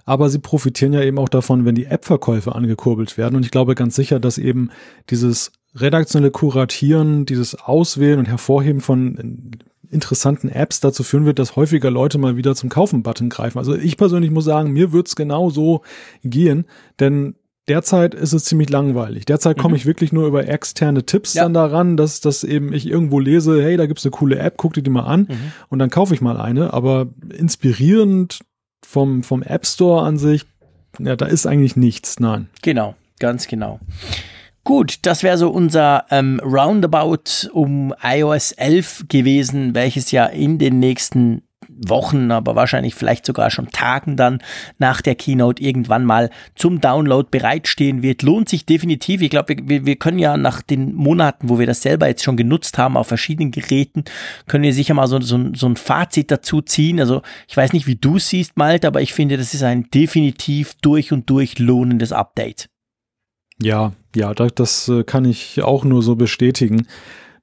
aber sie profitieren ja eben auch davon, wenn die App-Verkäufe angekurbelt werden. Und ich glaube ganz sicher, dass eben dieses redaktionelle Kuratieren, dieses Auswählen und Hervorheben von interessanten Apps dazu führen wird, dass häufiger Leute mal wieder zum Kaufen-Button greifen. Also ich persönlich muss sagen, mir wird's genau so gehen, denn Derzeit ist es ziemlich langweilig. Derzeit komme mhm. ich wirklich nur über externe Tipps ja. dann daran, dass, dass eben ich irgendwo lese, hey, da gibt's eine coole App, guck dir die mal an mhm. und dann kaufe ich mal eine. Aber inspirierend vom, vom App Store an sich, ja, da ist eigentlich nichts, nein. Genau, ganz genau. Gut, das wäre so unser ähm, Roundabout um iOS 11 gewesen, welches ja in den nächsten Wochen, aber wahrscheinlich vielleicht sogar schon Tagen dann nach der Keynote irgendwann mal zum Download bereitstehen wird. Lohnt sich definitiv. Ich glaube, wir, wir können ja nach den Monaten, wo wir das selber jetzt schon genutzt haben auf verschiedenen Geräten, können wir sicher mal so, so, so ein Fazit dazu ziehen. Also ich weiß nicht, wie du es siehst, Malte, aber ich finde, das ist ein definitiv durch und durch lohnendes Update. Ja, ja, das, äh, kann ich auch nur so bestätigen.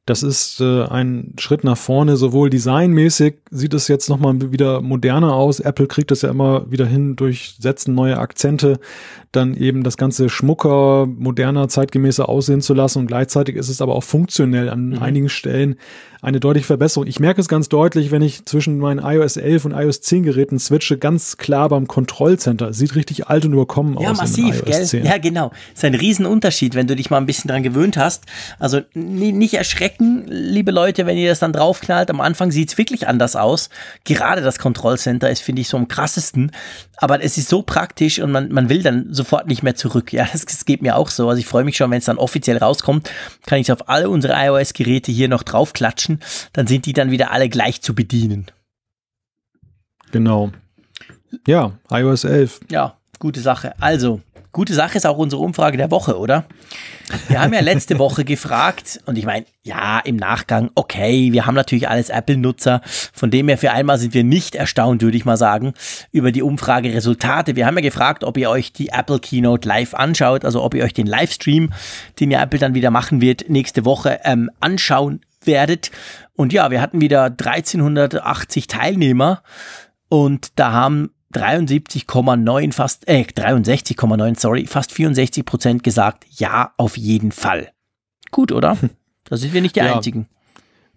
Das ist äh, ein Schritt nach vorne. Sowohl designmäßig sieht es jetzt nochmal wieder moderner aus. Apple kriegt das ja immer wieder hin durch Setzen neue Akzente, dann eben das ganze schmucker, moderner, zeitgemäßer aussehen zu lassen. Und gleichzeitig ist es aber auch funktionell an mhm. einigen Stellen eine deutliche Verbesserung. Ich merke es ganz deutlich, wenn ich zwischen meinen iOS 11 und iOS 10 Geräten switche, ganz klar beim Kontrollcenter. Sieht richtig alt und überkommen ja, aus. Ja, massiv, gell? 10. Ja, genau. Ist ein Riesenunterschied, wenn du dich mal ein bisschen dran gewöhnt hast. Also nicht erschrecken, liebe Leute, wenn ihr das dann draufknallt. Am Anfang sieht es wirklich anders aus. Gerade das Kontrollcenter ist, finde ich, so am krassesten. Aber es ist so praktisch und man, man will dann sofort nicht mehr zurück. Ja, das, das geht mir auch so. Also ich freue mich schon, wenn es dann offiziell rauskommt, kann ich auf alle unsere iOS-Geräte hier noch draufklatschen dann sind die dann wieder alle gleich zu bedienen. Genau. Ja, iOS 11. Ja, gute Sache. Also, gute Sache ist auch unsere Umfrage der Woche, oder? Wir haben ja letzte [LAUGHS] Woche gefragt und ich meine, ja, im Nachgang, okay, wir haben natürlich alles Apple-Nutzer, von dem her für einmal sind wir nicht erstaunt, würde ich mal sagen, über die Umfrageresultate. Wir haben ja gefragt, ob ihr euch die Apple Keynote live anschaut, also ob ihr euch den Livestream, den ja Apple dann wieder machen wird, nächste Woche ähm, anschauen werdet. Und ja, wir hatten wieder 1380 Teilnehmer und da haben 73,9 fast, äh, 63,9, sorry, fast 64 Prozent gesagt, ja, auf jeden Fall. Gut, oder? Da sind wir nicht die ja. Einzigen.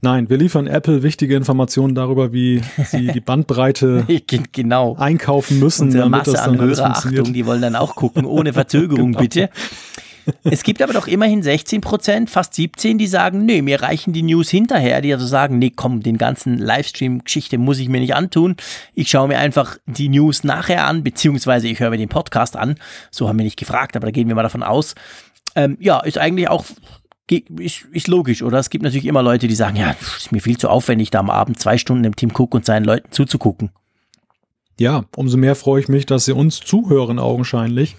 Nein, wir liefern Apple wichtige Informationen darüber, wie sie die [LAUGHS] Bandbreite genau. einkaufen müssen. Unsere damit Masse das dann an Hörerachtung, die wollen dann auch gucken, ohne Verzögerung [LAUGHS] genau. bitte [LAUGHS] es gibt aber doch immerhin 16 Prozent, fast 17, die sagen, nee, mir reichen die News hinterher, die also sagen, nee, komm, den ganzen Livestream-Geschichte muss ich mir nicht antun. Ich schaue mir einfach die News nachher an, beziehungsweise ich höre mir den Podcast an. So haben wir nicht gefragt, aber da gehen wir mal davon aus. Ähm, ja, ist eigentlich auch ist, ist logisch, oder? Es gibt natürlich immer Leute, die sagen, ja, ist mir viel zu aufwendig, da am Abend zwei Stunden im Team Cook und seinen Leuten zuzugucken. Ja, umso mehr freue ich mich, dass sie uns zuhören, augenscheinlich.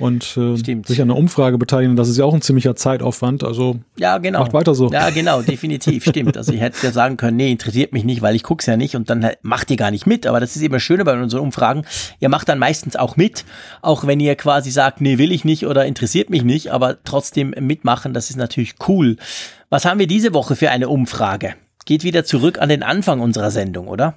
Und äh, sich an einer Umfrage beteiligen. Das ist ja auch ein ziemlicher Zeitaufwand. Also ja, genau. macht weiter so. Ja, genau, definitiv, stimmt. Also ich hätte ja sagen können, nee, interessiert mich nicht, weil ich guck's ja nicht und dann macht ihr gar nicht mit. Aber das ist immer schöner bei unseren Umfragen. Ihr macht dann meistens auch mit, auch wenn ihr quasi sagt, nee, will ich nicht oder interessiert mich nicht, aber trotzdem mitmachen, das ist natürlich cool. Was haben wir diese Woche für eine Umfrage? Geht wieder zurück an den Anfang unserer Sendung, oder?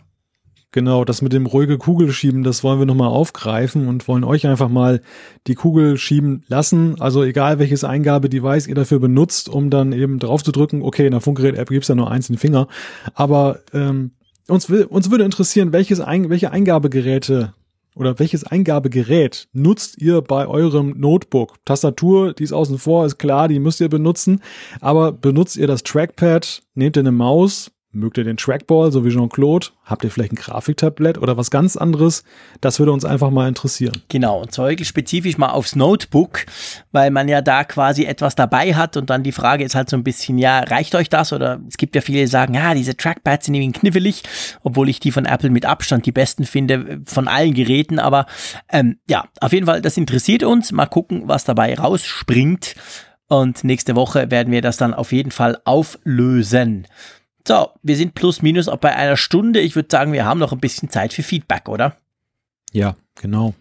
Genau, das mit dem ruhige Kugelschieben, das wollen wir nochmal aufgreifen und wollen euch einfach mal die Kugel schieben lassen. Also egal welches Eingabedevice ihr dafür benutzt, um dann eben drauf zu drücken, okay, in der Funkgerät-App gibt's ja nur eins in den Finger. Aber ähm, uns, will, uns würde interessieren, welches Ein welche Eingabegeräte oder welches Eingabegerät nutzt ihr bei eurem Notebook? Tastatur, die ist außen vor, ist klar, die müsst ihr benutzen. Aber benutzt ihr das Trackpad? Nehmt ihr eine Maus? Mögt ihr den Trackball, so wie Jean-Claude? Habt ihr vielleicht ein Grafiktablett oder was ganz anderes? Das würde uns einfach mal interessieren. Genau, und zwar spezifisch mal aufs Notebook, weil man ja da quasi etwas dabei hat und dann die Frage ist halt so ein bisschen, ja, reicht euch das? Oder es gibt ja viele, die sagen, ja, diese Trackpads sind irgendwie knifflig, obwohl ich die von Apple mit Abstand die besten finde von allen Geräten. Aber ähm, ja, auf jeden Fall, das interessiert uns. Mal gucken, was dabei rausspringt. Und nächste Woche werden wir das dann auf jeden Fall auflösen. So, wir sind plus minus auch bei einer Stunde. Ich würde sagen, wir haben noch ein bisschen Zeit für Feedback, oder? Ja, genau.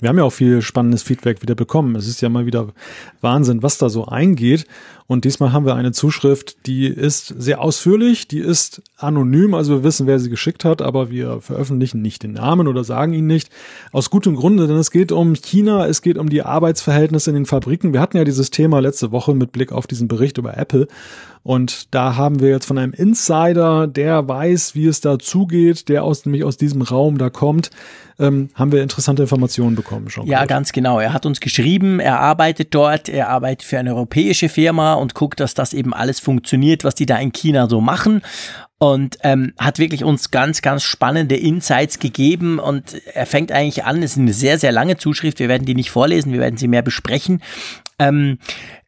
Wir haben ja auch viel spannendes Feedback wieder bekommen. Es ist ja mal wieder Wahnsinn, was da so eingeht. Und diesmal haben wir eine Zuschrift, die ist sehr ausführlich, die ist anonym, also wir wissen, wer sie geschickt hat, aber wir veröffentlichen nicht den Namen oder sagen ihn nicht. Aus gutem Grunde, denn es geht um China, es geht um die Arbeitsverhältnisse in den Fabriken. Wir hatten ja dieses Thema letzte Woche mit Blick auf diesen Bericht über Apple. Und da haben wir jetzt von einem Insider, der weiß, wie es da zugeht, der aus, nämlich aus diesem Raum da kommt, ähm, haben wir interessante Informationen bekommen schon. Ja, ganz genau. Er hat uns geschrieben, er arbeitet dort, er arbeitet für eine europäische Firma und guckt, dass das eben alles funktioniert, was die da in China so machen. Und ähm, hat wirklich uns ganz, ganz spannende Insights gegeben. Und er fängt eigentlich an, es ist eine sehr, sehr lange Zuschrift, wir werden die nicht vorlesen, wir werden sie mehr besprechen. Ähm,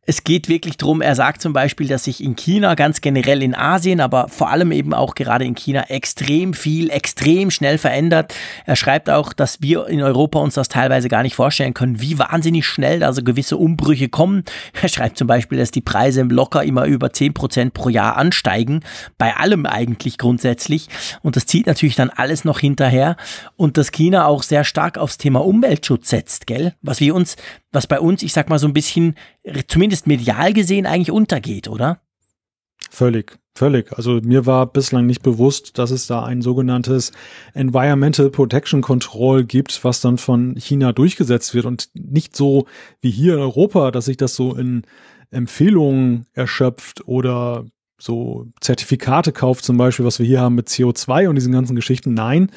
es geht wirklich drum, er sagt zum Beispiel, dass sich in China, ganz generell in Asien, aber vor allem eben auch gerade in China extrem viel, extrem schnell verändert. Er schreibt auch, dass wir in Europa uns das teilweise gar nicht vorstellen können, wie wahnsinnig schnell da so gewisse Umbrüche kommen. Er schreibt zum Beispiel, dass die Preise locker immer über zehn Prozent pro Jahr ansteigen, bei allem eigentlich grundsätzlich. Und das zieht natürlich dann alles noch hinterher. Und dass China auch sehr stark aufs Thema Umweltschutz setzt, gell? Was wir uns was bei uns, ich sag mal so ein bisschen, zumindest medial gesehen, eigentlich untergeht, oder? Völlig, völlig. Also mir war bislang nicht bewusst, dass es da ein sogenanntes Environmental Protection Control gibt, was dann von China durchgesetzt wird und nicht so wie hier in Europa, dass sich das so in Empfehlungen erschöpft oder so Zertifikate kauft, zum Beispiel, was wir hier haben mit CO2 und diesen ganzen Geschichten. Nein,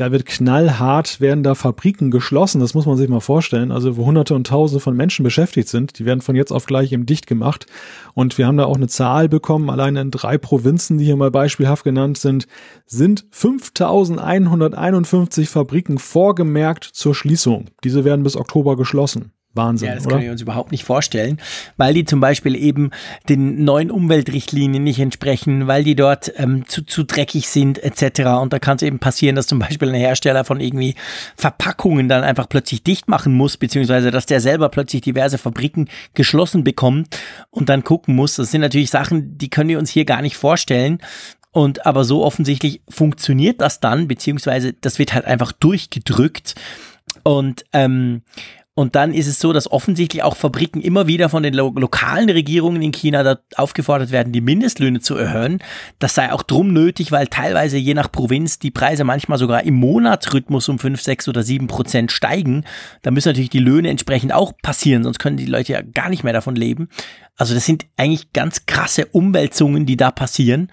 da wird knallhart, werden da Fabriken geschlossen, das muss man sich mal vorstellen, also wo hunderte und tausende von Menschen beschäftigt sind, die werden von jetzt auf gleich eben dicht gemacht und wir haben da auch eine Zahl bekommen, allein in drei Provinzen, die hier mal beispielhaft genannt sind, sind 5151 Fabriken vorgemerkt zur Schließung. Diese werden bis Oktober geschlossen. Wahnsinn. Ja, das oder? können wir uns überhaupt nicht vorstellen, weil die zum Beispiel eben den neuen Umweltrichtlinien nicht entsprechen, weil die dort ähm, zu, zu dreckig sind etc. Und da kann es eben passieren, dass zum Beispiel ein Hersteller von irgendwie Verpackungen dann einfach plötzlich dicht machen muss, beziehungsweise dass der selber plötzlich diverse Fabriken geschlossen bekommt und dann gucken muss. Das sind natürlich Sachen, die können wir uns hier gar nicht vorstellen. Und aber so offensichtlich funktioniert das dann, beziehungsweise das wird halt einfach durchgedrückt. Und ähm, und dann ist es so, dass offensichtlich auch Fabriken immer wieder von den lo lokalen Regierungen in China aufgefordert werden, die Mindestlöhne zu erhöhen. Das sei auch drum nötig, weil teilweise je nach Provinz die Preise manchmal sogar im Monatsrhythmus um 5, 6 oder 7 Prozent steigen. Da müssen natürlich die Löhne entsprechend auch passieren, sonst können die Leute ja gar nicht mehr davon leben. Also das sind eigentlich ganz krasse Umwälzungen, die da passieren,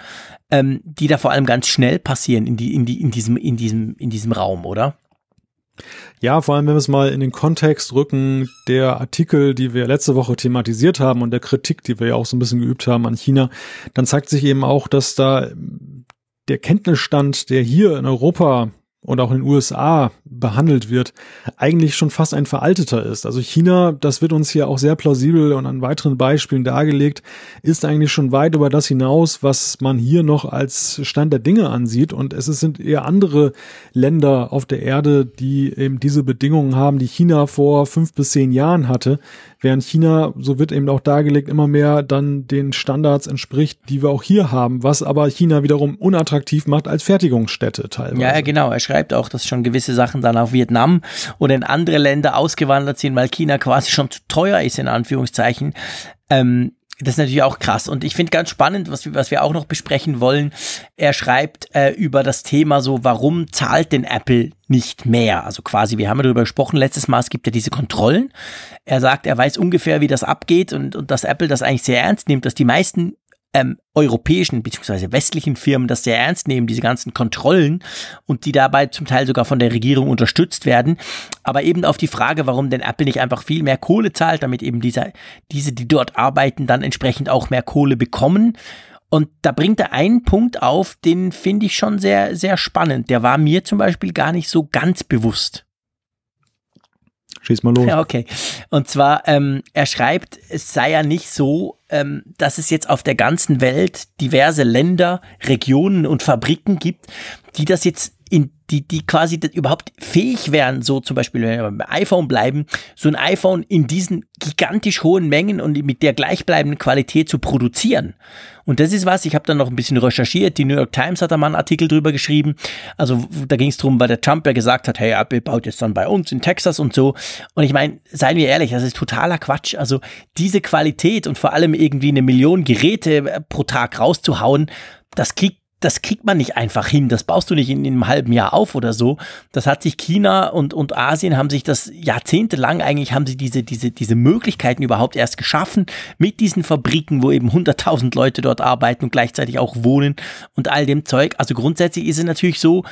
ähm, die da vor allem ganz schnell passieren in, die, in, die, in, diesem, in, diesem, in diesem Raum, oder? Ja, vor allem, wenn wir es mal in den Kontext rücken, der Artikel, die wir letzte Woche thematisiert haben und der Kritik, die wir ja auch so ein bisschen geübt haben an China, dann zeigt sich eben auch, dass da der Kenntnisstand, der hier in Europa und auch in den USA behandelt wird, eigentlich schon fast ein veralteter ist. Also China, das wird uns hier auch sehr plausibel und an weiteren Beispielen dargelegt, ist eigentlich schon weit über das hinaus, was man hier noch als Stand der Dinge ansieht. Und es sind eher andere Länder auf der Erde, die eben diese Bedingungen haben, die China vor fünf bis zehn Jahren hatte, während China, so wird eben auch dargelegt, immer mehr dann den Standards entspricht, die wir auch hier haben, was aber China wiederum unattraktiv macht als Fertigungsstätte teilweise. Ja, genau. Er schreibt auch, dass schon gewisse Sachen dann auf Vietnam oder in andere Länder ausgewandert sind, weil China quasi schon zu teuer ist, in Anführungszeichen. Ähm, das ist natürlich auch krass. Und ich finde ganz spannend, was wir, was wir auch noch besprechen wollen. Er schreibt äh, über das Thema so, warum zahlt denn Apple nicht mehr? Also quasi, wir haben ja darüber gesprochen letztes Mal, es gibt ja diese Kontrollen. Er sagt, er weiß ungefähr, wie das abgeht und, und dass Apple das eigentlich sehr ernst nimmt, dass die meisten ähm, europäischen bzw. westlichen Firmen das sehr ernst nehmen, diese ganzen Kontrollen und die dabei zum Teil sogar von der Regierung unterstützt werden. Aber eben auf die Frage, warum denn Apple nicht einfach viel mehr Kohle zahlt, damit eben diese, diese, die dort arbeiten, dann entsprechend auch mehr Kohle bekommen. Und da bringt er einen Punkt auf, den finde ich schon sehr, sehr spannend. Der war mir zum Beispiel gar nicht so ganz bewusst. Schieß mal los. Ja, okay. Und zwar, ähm, er schreibt, es sei ja nicht so, ähm, dass es jetzt auf der ganzen Welt diverse Länder, Regionen und Fabriken gibt, die das jetzt in die, die quasi überhaupt fähig wären, so zum Beispiel, wenn wir beim iPhone bleiben, so ein iPhone in diesen gigantisch hohen Mengen und mit der gleichbleibenden Qualität zu produzieren. Und das ist was, ich habe dann noch ein bisschen recherchiert, die New York Times hat da mal einen Artikel drüber geschrieben. Also da ging es darum, weil der Trump ja gesagt hat, hey, Apple baut jetzt dann bei uns in Texas und so. Und ich meine, seien wir ehrlich, das ist totaler Quatsch. Also diese Qualität und vor allem irgendwie eine Million Geräte pro Tag rauszuhauen, das kriegt das kriegt man nicht einfach hin. Das baust du nicht in, in, einem halben Jahr auf oder so. Das hat sich China und, und Asien haben sich das jahrzehntelang eigentlich haben sie diese, diese, diese Möglichkeiten überhaupt erst geschaffen mit diesen Fabriken, wo eben 100.000 Leute dort arbeiten und gleichzeitig auch wohnen und all dem Zeug. Also grundsätzlich ist es natürlich so,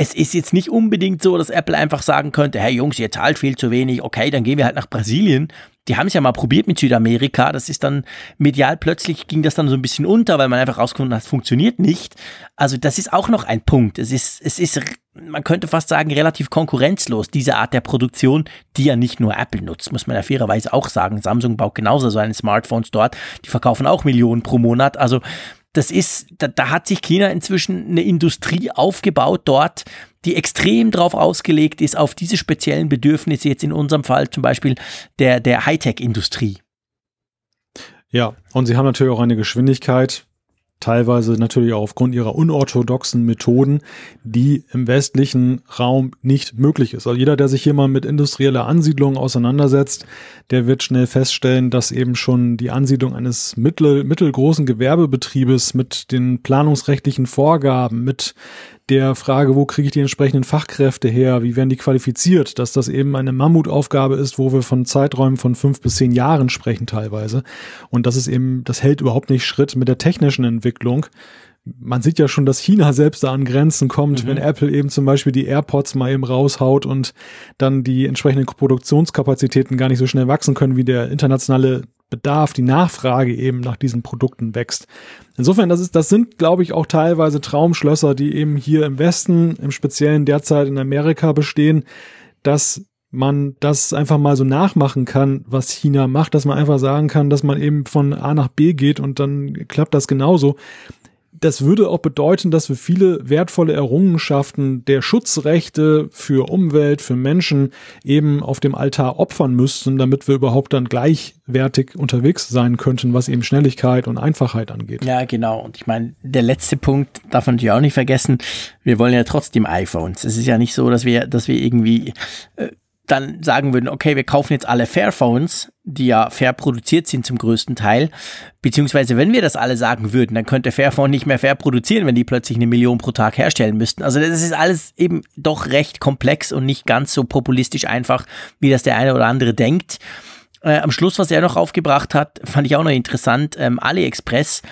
es ist jetzt nicht unbedingt so, dass Apple einfach sagen könnte, hey Jungs, ihr zahlt viel zu wenig, okay, dann gehen wir halt nach Brasilien. Die haben es ja mal probiert mit Südamerika. Das ist dann medial plötzlich ging das dann so ein bisschen unter, weil man einfach rausgefunden hat, es funktioniert nicht. Also das ist auch noch ein Punkt. Es ist, es ist, man könnte fast sagen, relativ konkurrenzlos, diese Art der Produktion, die ja nicht nur Apple nutzt, muss man ja fairerweise auch sagen. Samsung baut genauso seine Smartphones dort. Die verkaufen auch Millionen pro Monat. Also das ist, da, da hat sich China inzwischen eine Industrie aufgebaut dort, die extrem darauf ausgelegt ist, auf diese speziellen Bedürfnisse, jetzt in unserem Fall zum Beispiel der, der Hightech-Industrie. Ja, und sie haben natürlich auch eine Geschwindigkeit, teilweise natürlich auch aufgrund ihrer unorthodoxen Methoden, die im westlichen Raum nicht möglich ist. Also jeder, der sich hier mal mit industrieller Ansiedlung auseinandersetzt, der wird schnell feststellen, dass eben schon die Ansiedlung eines mittel, mittelgroßen Gewerbebetriebes mit den planungsrechtlichen Vorgaben, mit der Frage, wo kriege ich die entsprechenden Fachkräfte her, wie werden die qualifiziert, dass das eben eine Mammutaufgabe ist, wo wir von Zeiträumen von fünf bis zehn Jahren sprechen teilweise. Und das ist eben, das hält überhaupt nicht Schritt mit der technischen Entwicklung. Man sieht ja schon, dass China selbst da an Grenzen kommt, mhm. wenn Apple eben zum Beispiel die AirPods mal eben raushaut und dann die entsprechenden Produktionskapazitäten gar nicht so schnell wachsen können, wie der internationale Bedarf, die Nachfrage eben nach diesen Produkten wächst. Insofern, das ist, das sind, glaube ich, auch teilweise Traumschlösser, die eben hier im Westen, im Speziellen derzeit in Amerika bestehen, dass man das einfach mal so nachmachen kann, was China macht, dass man einfach sagen kann, dass man eben von A nach B geht und dann klappt das genauso das würde auch bedeuten, dass wir viele wertvolle Errungenschaften der Schutzrechte für Umwelt, für Menschen eben auf dem Altar opfern müssten, damit wir überhaupt dann gleichwertig unterwegs sein könnten, was eben Schnelligkeit und Einfachheit angeht. Ja, genau. Und ich meine, der letzte Punkt darf man natürlich auch nicht vergessen. Wir wollen ja trotzdem iPhones. Es ist ja nicht so, dass wir, dass wir irgendwie äh, dann sagen würden, okay, wir kaufen jetzt alle Fairphones, die ja fair produziert sind zum größten Teil. Beziehungsweise, wenn wir das alle sagen würden, dann könnte Fairphone nicht mehr fair produzieren, wenn die plötzlich eine Million pro Tag herstellen müssten. Also das ist alles eben doch recht komplex und nicht ganz so populistisch einfach, wie das der eine oder andere denkt. Äh, am Schluss, was er noch aufgebracht hat, fand ich auch noch interessant. Ähm, AliExpress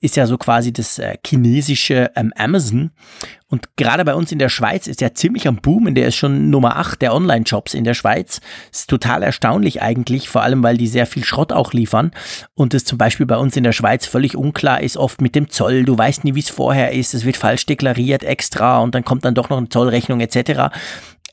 ist ja so quasi das äh, chinesische ähm, Amazon. Und gerade bei uns in der Schweiz ist er ziemlich am Boomen. Der ist schon Nummer 8 der Online-Shops in der Schweiz. ist total erstaunlich eigentlich, vor allem weil die sehr viel Schrott auch liefern. Und es zum Beispiel bei uns in der Schweiz völlig unklar ist, oft mit dem Zoll. Du weißt nie, wie es vorher ist. Es wird falsch deklariert extra und dann kommt dann doch noch eine Zollrechnung etc.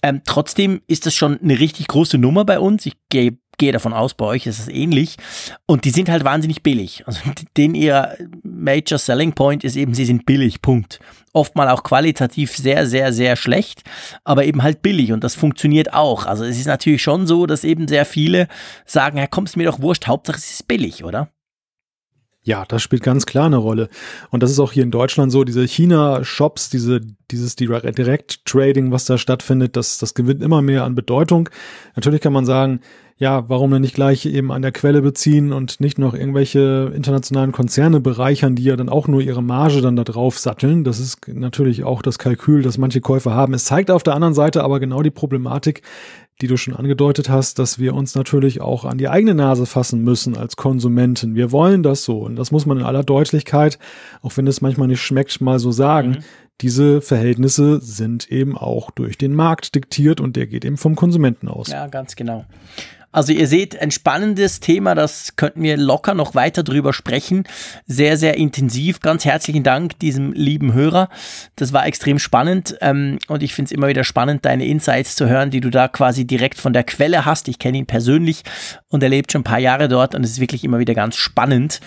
Ähm, trotzdem ist das schon eine richtig große Nummer bei uns. Ich gehe gehe davon aus, bei euch ist es ähnlich. Und die sind halt wahnsinnig billig. Also [LAUGHS] den ihr Major Selling Point ist eben, sie sind billig, Punkt. Oftmal auch qualitativ sehr, sehr, sehr schlecht, aber eben halt billig und das funktioniert auch. Also es ist natürlich schon so, dass eben sehr viele sagen, ja, kommst mir doch wurscht, Hauptsache es ist billig, oder? Ja, das spielt ganz klar eine Rolle. Und das ist auch hier in Deutschland so, diese China-Shops, diese, dieses Direct-Trading, was da stattfindet, das, das gewinnt immer mehr an Bedeutung. Natürlich kann man sagen, ja, warum denn nicht gleich eben an der Quelle beziehen und nicht noch irgendwelche internationalen Konzerne bereichern, die ja dann auch nur ihre Marge dann da drauf satteln. Das ist natürlich auch das Kalkül, das manche Käufer haben. Es zeigt auf der anderen Seite aber genau die Problematik, die du schon angedeutet hast, dass wir uns natürlich auch an die eigene Nase fassen müssen als Konsumenten. Wir wollen das so und das muss man in aller Deutlichkeit, auch wenn es manchmal nicht schmeckt, mal so sagen. Mhm. Diese Verhältnisse sind eben auch durch den Markt diktiert und der geht eben vom Konsumenten aus. Ja, ganz genau. Also ihr seht, ein spannendes Thema, das könnten wir locker noch weiter drüber sprechen. Sehr, sehr intensiv. Ganz herzlichen Dank diesem lieben Hörer. Das war extrem spannend ähm, und ich finde es immer wieder spannend, deine Insights zu hören, die du da quasi direkt von der Quelle hast. Ich kenne ihn persönlich und er lebt schon ein paar Jahre dort und es ist wirklich immer wieder ganz spannend.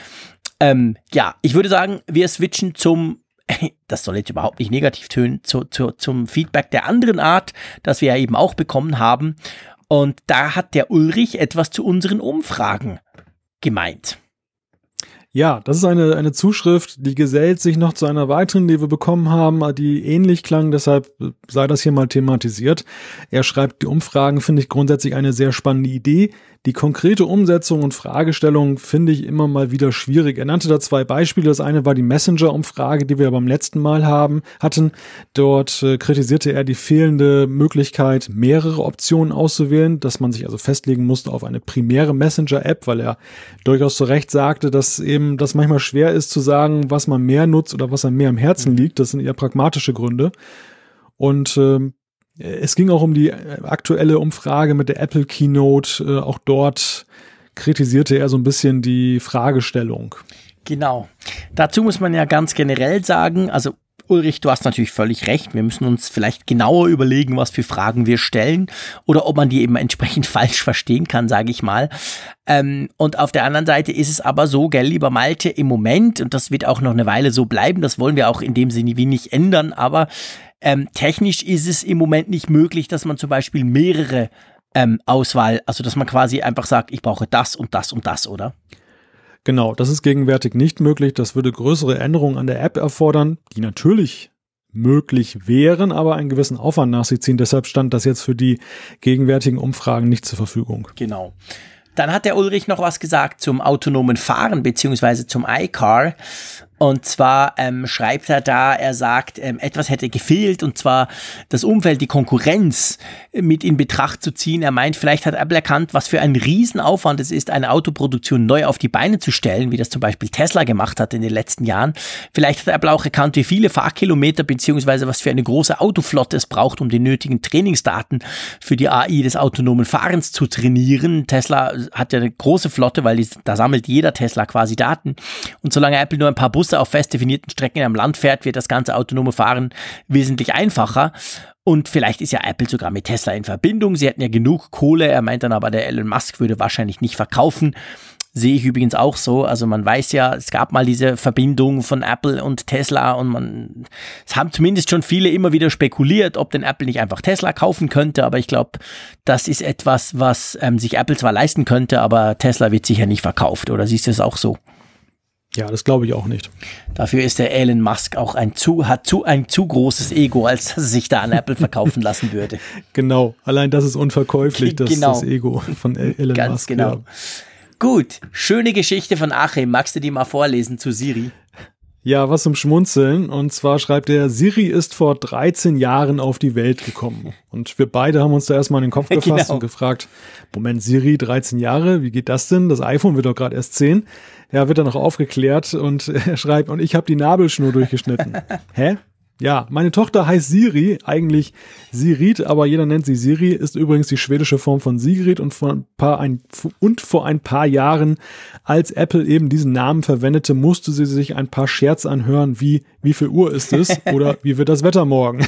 Ähm, ja, ich würde sagen, wir switchen zum [LAUGHS] das soll jetzt überhaupt nicht negativ tönen, zu, zu, zum Feedback der anderen Art, das wir ja eben auch bekommen haben. Und da hat der Ulrich etwas zu unseren Umfragen gemeint. Ja, das ist eine, eine Zuschrift, die gesellt sich noch zu einer weiteren, die wir bekommen haben, die ähnlich klang, deshalb sei das hier mal thematisiert. Er schreibt, die Umfragen finde ich grundsätzlich eine sehr spannende Idee. Die konkrete Umsetzung und Fragestellung finde ich immer mal wieder schwierig. Er nannte da zwei Beispiele. Das eine war die Messenger-Umfrage, die wir beim letzten Mal haben, hatten. Dort äh, kritisierte er die fehlende Möglichkeit, mehrere Optionen auszuwählen, dass man sich also festlegen musste auf eine primäre Messenger-App, weil er durchaus zu Recht sagte, dass eben das manchmal schwer ist zu sagen, was man mehr nutzt oder was einem mehr am Herzen mhm. liegt. Das sind eher pragmatische Gründe. Und ähm, es ging auch um die äh, aktuelle Umfrage mit der Apple Keynote. Äh, auch dort kritisierte er so ein bisschen die Fragestellung. Genau. Dazu muss man ja ganz generell sagen, also Ulrich, du hast natürlich völlig recht. Wir müssen uns vielleicht genauer überlegen, was für Fragen wir stellen oder ob man die eben entsprechend [LAUGHS] falsch verstehen kann, sage ich mal. Ähm, und auf der anderen Seite ist es aber so, gell, lieber Malte, im Moment, und das wird auch noch eine Weile so bleiben, das wollen wir auch in dem Sinne wie nicht ändern, aber ähm, technisch ist es im Moment nicht möglich, dass man zum Beispiel mehrere ähm, Auswahl, also dass man quasi einfach sagt, ich brauche das und das und das, oder? Genau, das ist gegenwärtig nicht möglich. Das würde größere Änderungen an der App erfordern, die natürlich möglich wären, aber einen gewissen Aufwand nach sich ziehen. Deshalb stand das jetzt für die gegenwärtigen Umfragen nicht zur Verfügung. Genau. Dann hat der Ulrich noch was gesagt zum autonomen Fahren beziehungsweise zum iCar. Und zwar ähm, schreibt er da, er sagt, ähm, etwas hätte gefehlt und zwar das Umfeld, die Konkurrenz mit in Betracht zu ziehen. Er meint, vielleicht hat Apple erkannt, was für ein Riesenaufwand es ist, eine Autoproduktion neu auf die Beine zu stellen, wie das zum Beispiel Tesla gemacht hat in den letzten Jahren. Vielleicht hat Apple auch erkannt, wie viele Fahrkilometer beziehungsweise was für eine große Autoflotte es braucht, um die nötigen Trainingsdaten für die AI des autonomen Fahrens zu trainieren. Tesla hat ja eine große Flotte, weil die, da sammelt jeder Tesla quasi Daten. Und solange Apple nur ein paar Busse auf fest definierten Strecken am Land fährt, wird das ganze autonome Fahren wesentlich einfacher. Und vielleicht ist ja Apple sogar mit Tesla in Verbindung. Sie hätten ja genug Kohle. Er meint dann aber, der Elon Musk würde wahrscheinlich nicht verkaufen. Sehe ich übrigens auch so. Also man weiß ja, es gab mal diese Verbindung von Apple und Tesla und man, es haben zumindest schon viele immer wieder spekuliert, ob denn Apple nicht einfach Tesla kaufen könnte. Aber ich glaube, das ist etwas, was ähm, sich Apple zwar leisten könnte, aber Tesla wird sicher nicht verkauft. Oder siehst du es auch so? Ja, das glaube ich auch nicht. Dafür ist der Elon Musk auch ein zu, hat zu, ein zu großes Ego, als dass er sich da an Apple verkaufen lassen würde. [LAUGHS] Genau, allein das ist unverkäuflich, das, genau. das Ego von Elon Ganz Musk. genau. Ja. Gut, schöne Geschichte von Achim. Magst du die mal vorlesen zu Siri? Ja, was zum Schmunzeln. Und zwar schreibt er, Siri ist vor 13 Jahren auf die Welt gekommen. Und wir beide haben uns da erstmal in den Kopf [LAUGHS] gefasst genau. und gefragt, Moment, Siri, 13 Jahre, wie geht das denn? Das iPhone wird doch gerade erst 10. Ja, wird dann noch aufgeklärt und [LAUGHS] er schreibt, und ich habe die Nabelschnur durchgeschnitten. [LAUGHS] Hä? Ja, meine Tochter heißt Siri, eigentlich Sirit, aber jeder nennt sie Siri, ist übrigens die schwedische Form von Sigrid und vor ein paar, ein, und vor ein paar Jahren, als Apple eben diesen Namen verwendete, musste sie sich ein paar Scherz anhören, wie, wie viel Uhr ist es [LAUGHS] oder wie wird das Wetter morgen?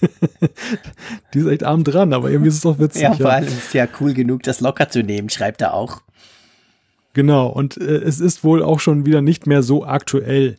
[LAUGHS] die ist echt arm dran, aber irgendwie ist es doch witzig. Ja, vor allem ist ja cool genug, das locker zu nehmen, schreibt er auch. Genau, und äh, es ist wohl auch schon wieder nicht mehr so aktuell.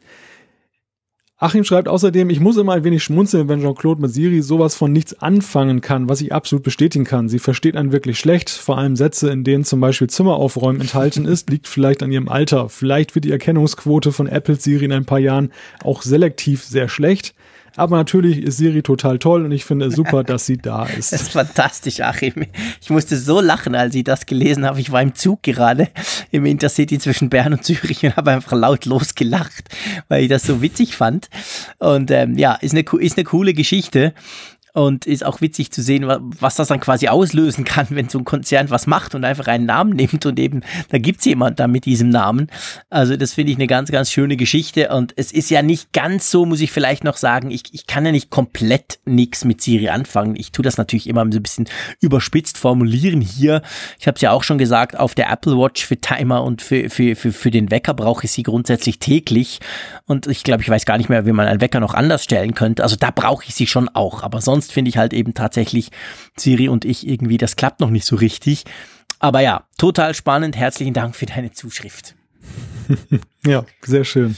Achim schreibt außerdem, ich muss immer ein wenig schmunzeln, wenn Jean-Claude mit Siri sowas von nichts anfangen kann, was ich absolut bestätigen kann. Sie versteht einen wirklich schlecht, vor allem Sätze, in denen zum Beispiel Zimmer aufräumen enthalten ist, liegt vielleicht an ihrem Alter. Vielleicht wird die Erkennungsquote von Apple Siri in ein paar Jahren auch selektiv sehr schlecht. Aber natürlich ist Siri total toll und ich finde es super, dass sie da [LAUGHS] ist. Das ist fantastisch, Achim. Ich musste so lachen, als ich das gelesen habe. Ich war im Zug gerade im Intercity zwischen Bern und Zürich und habe einfach laut losgelacht, weil ich das so witzig fand. Und ähm, ja, ist eine, ist eine coole Geschichte. Und ist auch witzig zu sehen, was das dann quasi auslösen kann, [LAUGHS] wenn so ein Konzern was macht und einfach einen Namen nimmt und eben, da gibt's jemand da mit diesem Namen. Also das finde ich eine ganz, ganz schöne Geschichte. Und es ist ja nicht ganz so, muss ich vielleicht noch sagen, ich, ich kann ja nicht komplett nichts mit Siri anfangen. Ich tue das natürlich immer so ein bisschen überspitzt formulieren hier. Ich habe es ja auch schon gesagt, auf der Apple Watch für Timer und für, für, für, für den Wecker brauche ich sie grundsätzlich täglich. Und ich glaube, ich weiß gar nicht mehr, wie man einen Wecker noch anders stellen könnte. Also da brauche ich sie schon auch. Aber sonst sonst finde ich halt eben tatsächlich Siri und ich irgendwie, das klappt noch nicht so richtig. Aber ja, total spannend. Herzlichen Dank für deine Zuschrift. [LAUGHS] ja, sehr schön.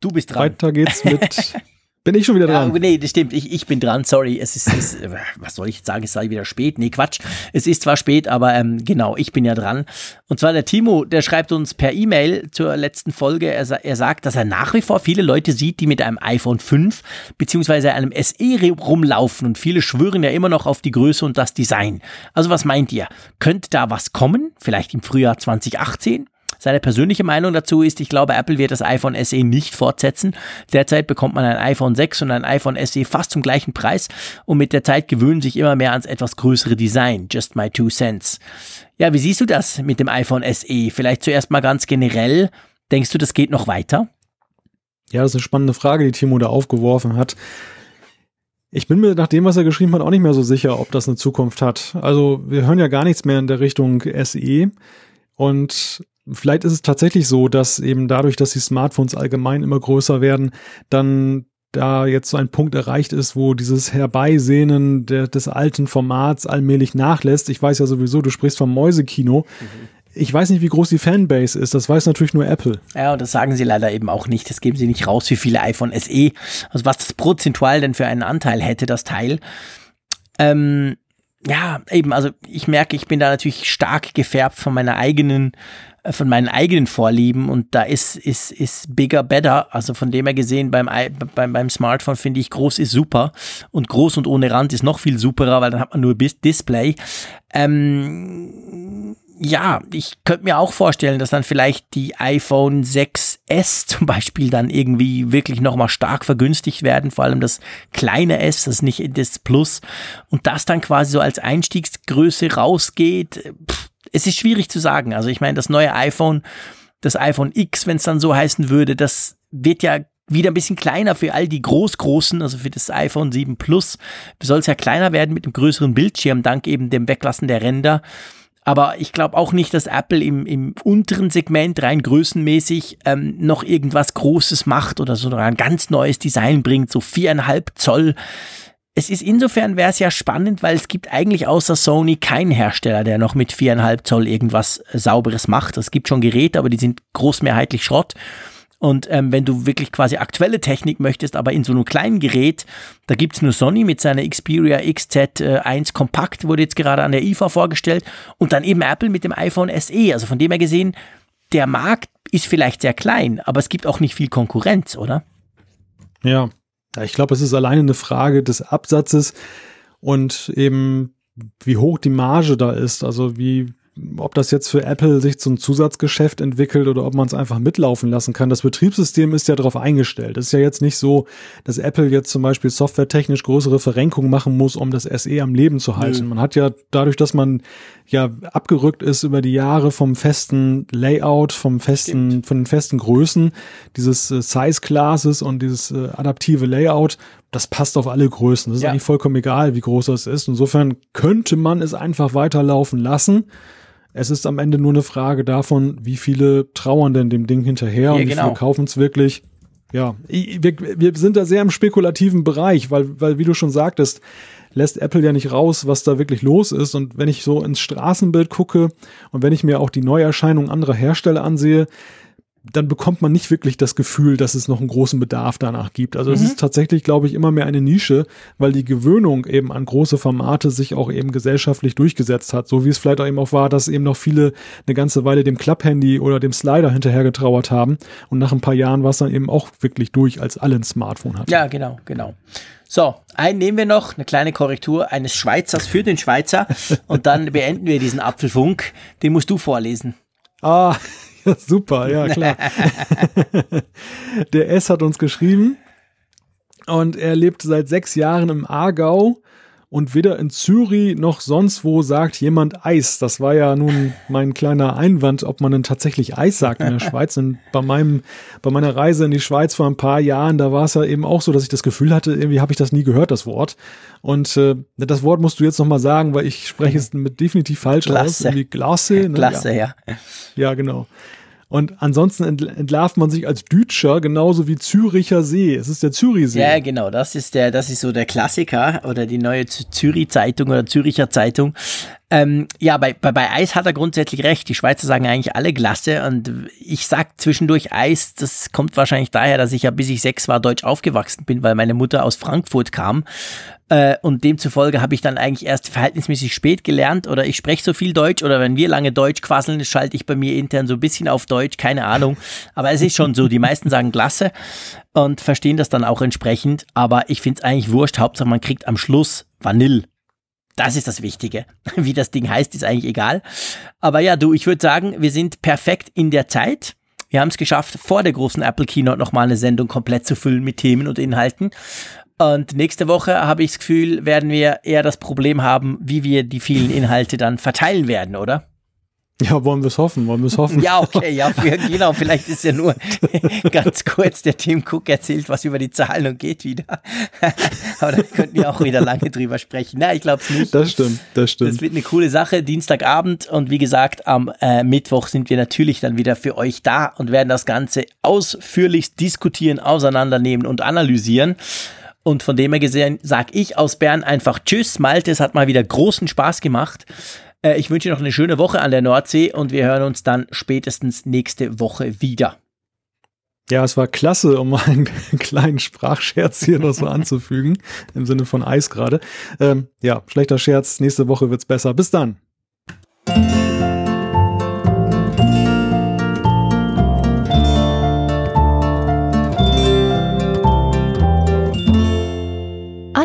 Du bist dran. Weiter geht's mit [LAUGHS] Bin ich schon wieder dran? Ja, nee, das stimmt. Ich, ich bin dran. Sorry. Es ist, es, was soll ich jetzt sagen? Es sei wieder spät. Nee, Quatsch. Es ist zwar spät, aber ähm, genau, ich bin ja dran. Und zwar der Timo, der schreibt uns per E-Mail zur letzten Folge. Er, er sagt, dass er nach wie vor viele Leute sieht, die mit einem iPhone 5 beziehungsweise einem SE rumlaufen und viele schwören ja immer noch auf die Größe und das Design. Also was meint ihr? Könnte da was kommen? Vielleicht im Frühjahr 2018? Seine persönliche Meinung dazu ist, ich glaube, Apple wird das iPhone SE nicht fortsetzen. Derzeit bekommt man ein iPhone 6 und ein iPhone SE fast zum gleichen Preis und mit der Zeit gewöhnen sich immer mehr ans etwas größere Design. Just my two cents. Ja, wie siehst du das mit dem iPhone SE? Vielleicht zuerst mal ganz generell. Denkst du, das geht noch weiter? Ja, das ist eine spannende Frage, die Timo da aufgeworfen hat. Ich bin mir nach dem, was er geschrieben hat, auch nicht mehr so sicher, ob das eine Zukunft hat. Also wir hören ja gar nichts mehr in der Richtung SE. Und Vielleicht ist es tatsächlich so, dass eben dadurch, dass die Smartphones allgemein immer größer werden, dann da jetzt so ein Punkt erreicht ist, wo dieses Herbeisehnen der, des alten Formats allmählich nachlässt. Ich weiß ja sowieso, du sprichst vom Mäusekino. Mhm. Ich weiß nicht, wie groß die Fanbase ist. Das weiß natürlich nur Apple. Ja, und das sagen sie leider eben auch nicht. Das geben sie nicht raus, wie viele iPhone SE. Also was das prozentual denn für einen Anteil hätte, das Teil. Ähm, ja, eben, also ich merke, ich bin da natürlich stark gefärbt von meiner eigenen von meinen eigenen Vorlieben und da ist, ist, ist bigger better. Also von dem her gesehen, beim, beim, beim Smartphone finde ich groß ist super und groß und ohne Rand ist noch viel superer, weil dann hat man nur Display. Ähm, ja, ich könnte mir auch vorstellen, dass dann vielleicht die iPhone 6S [LAUGHS] zum Beispiel dann irgendwie wirklich nochmal stark vergünstigt werden, vor allem das kleine S, das nicht das Plus, und das dann quasi so als Einstiegsgröße rausgeht. Pff, es ist schwierig zu sagen. Also ich meine, das neue iPhone, das iPhone X, wenn es dann so heißen würde, das wird ja wieder ein bisschen kleiner für all die Großgroßen, also für das iPhone 7 Plus soll es ja kleiner werden mit einem größeren Bildschirm, dank eben dem Weglassen der Ränder. Aber ich glaube auch nicht, dass Apple im, im unteren Segment rein größenmäßig ähm, noch irgendwas Großes macht oder so ein ganz neues Design bringt, so viereinhalb Zoll es ist insofern wäre es ja spannend, weil es gibt eigentlich außer Sony keinen Hersteller, der noch mit viereinhalb Zoll irgendwas äh, Sauberes macht. Es gibt schon Geräte, aber die sind großmehrheitlich Schrott. Und ähm, wenn du wirklich quasi aktuelle Technik möchtest, aber in so einem kleinen Gerät, da gibt's nur Sony mit seiner Xperia XZ1 äh, Kompakt, wurde jetzt gerade an der IFA vorgestellt. Und dann eben Apple mit dem iPhone SE. Also von dem her gesehen, der Markt ist vielleicht sehr klein, aber es gibt auch nicht viel Konkurrenz, oder? Ja, ja, ich glaube, es ist alleine eine Frage des Absatzes und eben wie hoch die Marge da ist. Also wie, ob das jetzt für Apple sich zum Zusatzgeschäft entwickelt oder ob man es einfach mitlaufen lassen kann. Das Betriebssystem ist ja darauf eingestellt. Es ist ja jetzt nicht so, dass Apple jetzt zum Beispiel softwaretechnisch größere Verrenkungen machen muss, um das SE am Leben zu halten. Mhm. Man hat ja dadurch, dass man ja abgerückt ist über die Jahre vom festen Layout, vom festen, Stimmt. von den festen Größen, dieses äh, Size Classes und dieses äh, adaptive Layout, das passt auf alle Größen. Das ist ja. eigentlich vollkommen egal, wie groß das ist. Insofern könnte man es einfach weiterlaufen lassen. Es ist am Ende nur eine Frage davon, wie viele trauern denn dem Ding hinterher ja, und wie genau. viele kaufen es wirklich. Ja, wir, wir sind da sehr im spekulativen Bereich, weil, weil, wie du schon sagtest, lässt Apple ja nicht raus, was da wirklich los ist. Und wenn ich so ins Straßenbild gucke und wenn ich mir auch die Neuerscheinungen anderer Hersteller ansehe, dann bekommt man nicht wirklich das Gefühl, dass es noch einen großen Bedarf danach gibt. Also mhm. es ist tatsächlich, glaube ich, immer mehr eine Nische, weil die Gewöhnung eben an große Formate sich auch eben gesellschaftlich durchgesetzt hat. So wie es vielleicht auch eben auch war, dass eben noch viele eine ganze Weile dem Klapphandy oder dem Slider hinterher getrauert haben. Und nach ein paar Jahren war es dann eben auch wirklich durch, als alle ein Smartphone hatten. Ja, genau, genau. So, einen nehmen wir noch, eine kleine Korrektur eines Schweizers für den Schweizer [LAUGHS] und dann beenden wir diesen Apfelfunk. Den musst du vorlesen. Ah, [LAUGHS] super, ja [LAUGHS] klar. Der S hat uns geschrieben und er lebt seit sechs Jahren im Aargau und weder in Zürich noch sonst wo sagt jemand Eis. Das war ja nun mein kleiner Einwand, ob man denn tatsächlich Eis sagt in der [LAUGHS] Schweiz. Und bei meinem, bei meiner Reise in die Schweiz vor ein paar Jahren, da war es ja eben auch so, dass ich das Gefühl hatte, irgendwie habe ich das nie gehört, das Wort. Und äh, das Wort musst du jetzt nochmal sagen, weil ich spreche es [LAUGHS] mit definitiv falsch Klasse. aus. Irgendwie Glasse. Ne? Klasse, ja. ja. Ja, genau. Und ansonsten entlarvt man sich als Dütscher genauso wie Züricher See. Es ist der Zürichsee. Ja, genau. Das ist der, das ist so der Klassiker oder die neue Zürich Zeitung oder Züricher Zeitung. Ähm, ja, bei, bei, bei Eis hat er grundsätzlich recht. Die Schweizer sagen eigentlich alle Glasse und ich sag zwischendurch Eis. Das kommt wahrscheinlich daher, dass ich ja bis ich sechs war deutsch aufgewachsen bin, weil meine Mutter aus Frankfurt kam. Äh, und demzufolge habe ich dann eigentlich erst verhältnismäßig spät gelernt oder ich spreche so viel Deutsch oder wenn wir lange Deutsch quasseln, schalte ich bei mir intern so ein bisschen auf Deutsch, keine Ahnung. Aber es ist schon so, die meisten sagen Glasse und verstehen das dann auch entsprechend. Aber ich finde es eigentlich wurscht. Hauptsache man kriegt am Schluss Vanille. Das ist das Wichtige. [LAUGHS] Wie das Ding heißt, ist eigentlich egal. Aber ja, du, ich würde sagen, wir sind perfekt in der Zeit. Wir haben es geschafft, vor der großen Apple Keynote nochmal eine Sendung komplett zu füllen mit Themen und Inhalten. Und nächste Woche habe ich das Gefühl, werden wir eher das Problem haben, wie wir die vielen Inhalte dann verteilen werden, oder? Ja, wollen wir es hoffen, wollen wir es hoffen. Ja, okay, ja, genau, vielleicht ist ja nur [LAUGHS] ganz kurz, der Tim Cook erzählt was über die Zahlen und geht wieder. [LAUGHS] Aber da könnten wir auch wieder lange drüber sprechen. Na, ich glaube es nicht. Das stimmt, das stimmt. Das wird eine coole Sache, Dienstagabend und wie gesagt, am äh, Mittwoch sind wir natürlich dann wieder für euch da und werden das Ganze ausführlich diskutieren, auseinandernehmen und analysieren. Und von dem her gesehen sage ich aus Bern einfach Tschüss, Malte, es hat mal wieder großen Spaß gemacht. Äh, ich wünsche noch eine schöne Woche an der Nordsee und wir hören uns dann spätestens nächste Woche wieder. Ja, es war klasse, um einen [LAUGHS] kleinen Sprachscherz hier noch so anzufügen, im Sinne von Eis gerade. Ähm, ja, schlechter Scherz, nächste Woche wird's besser. Bis dann.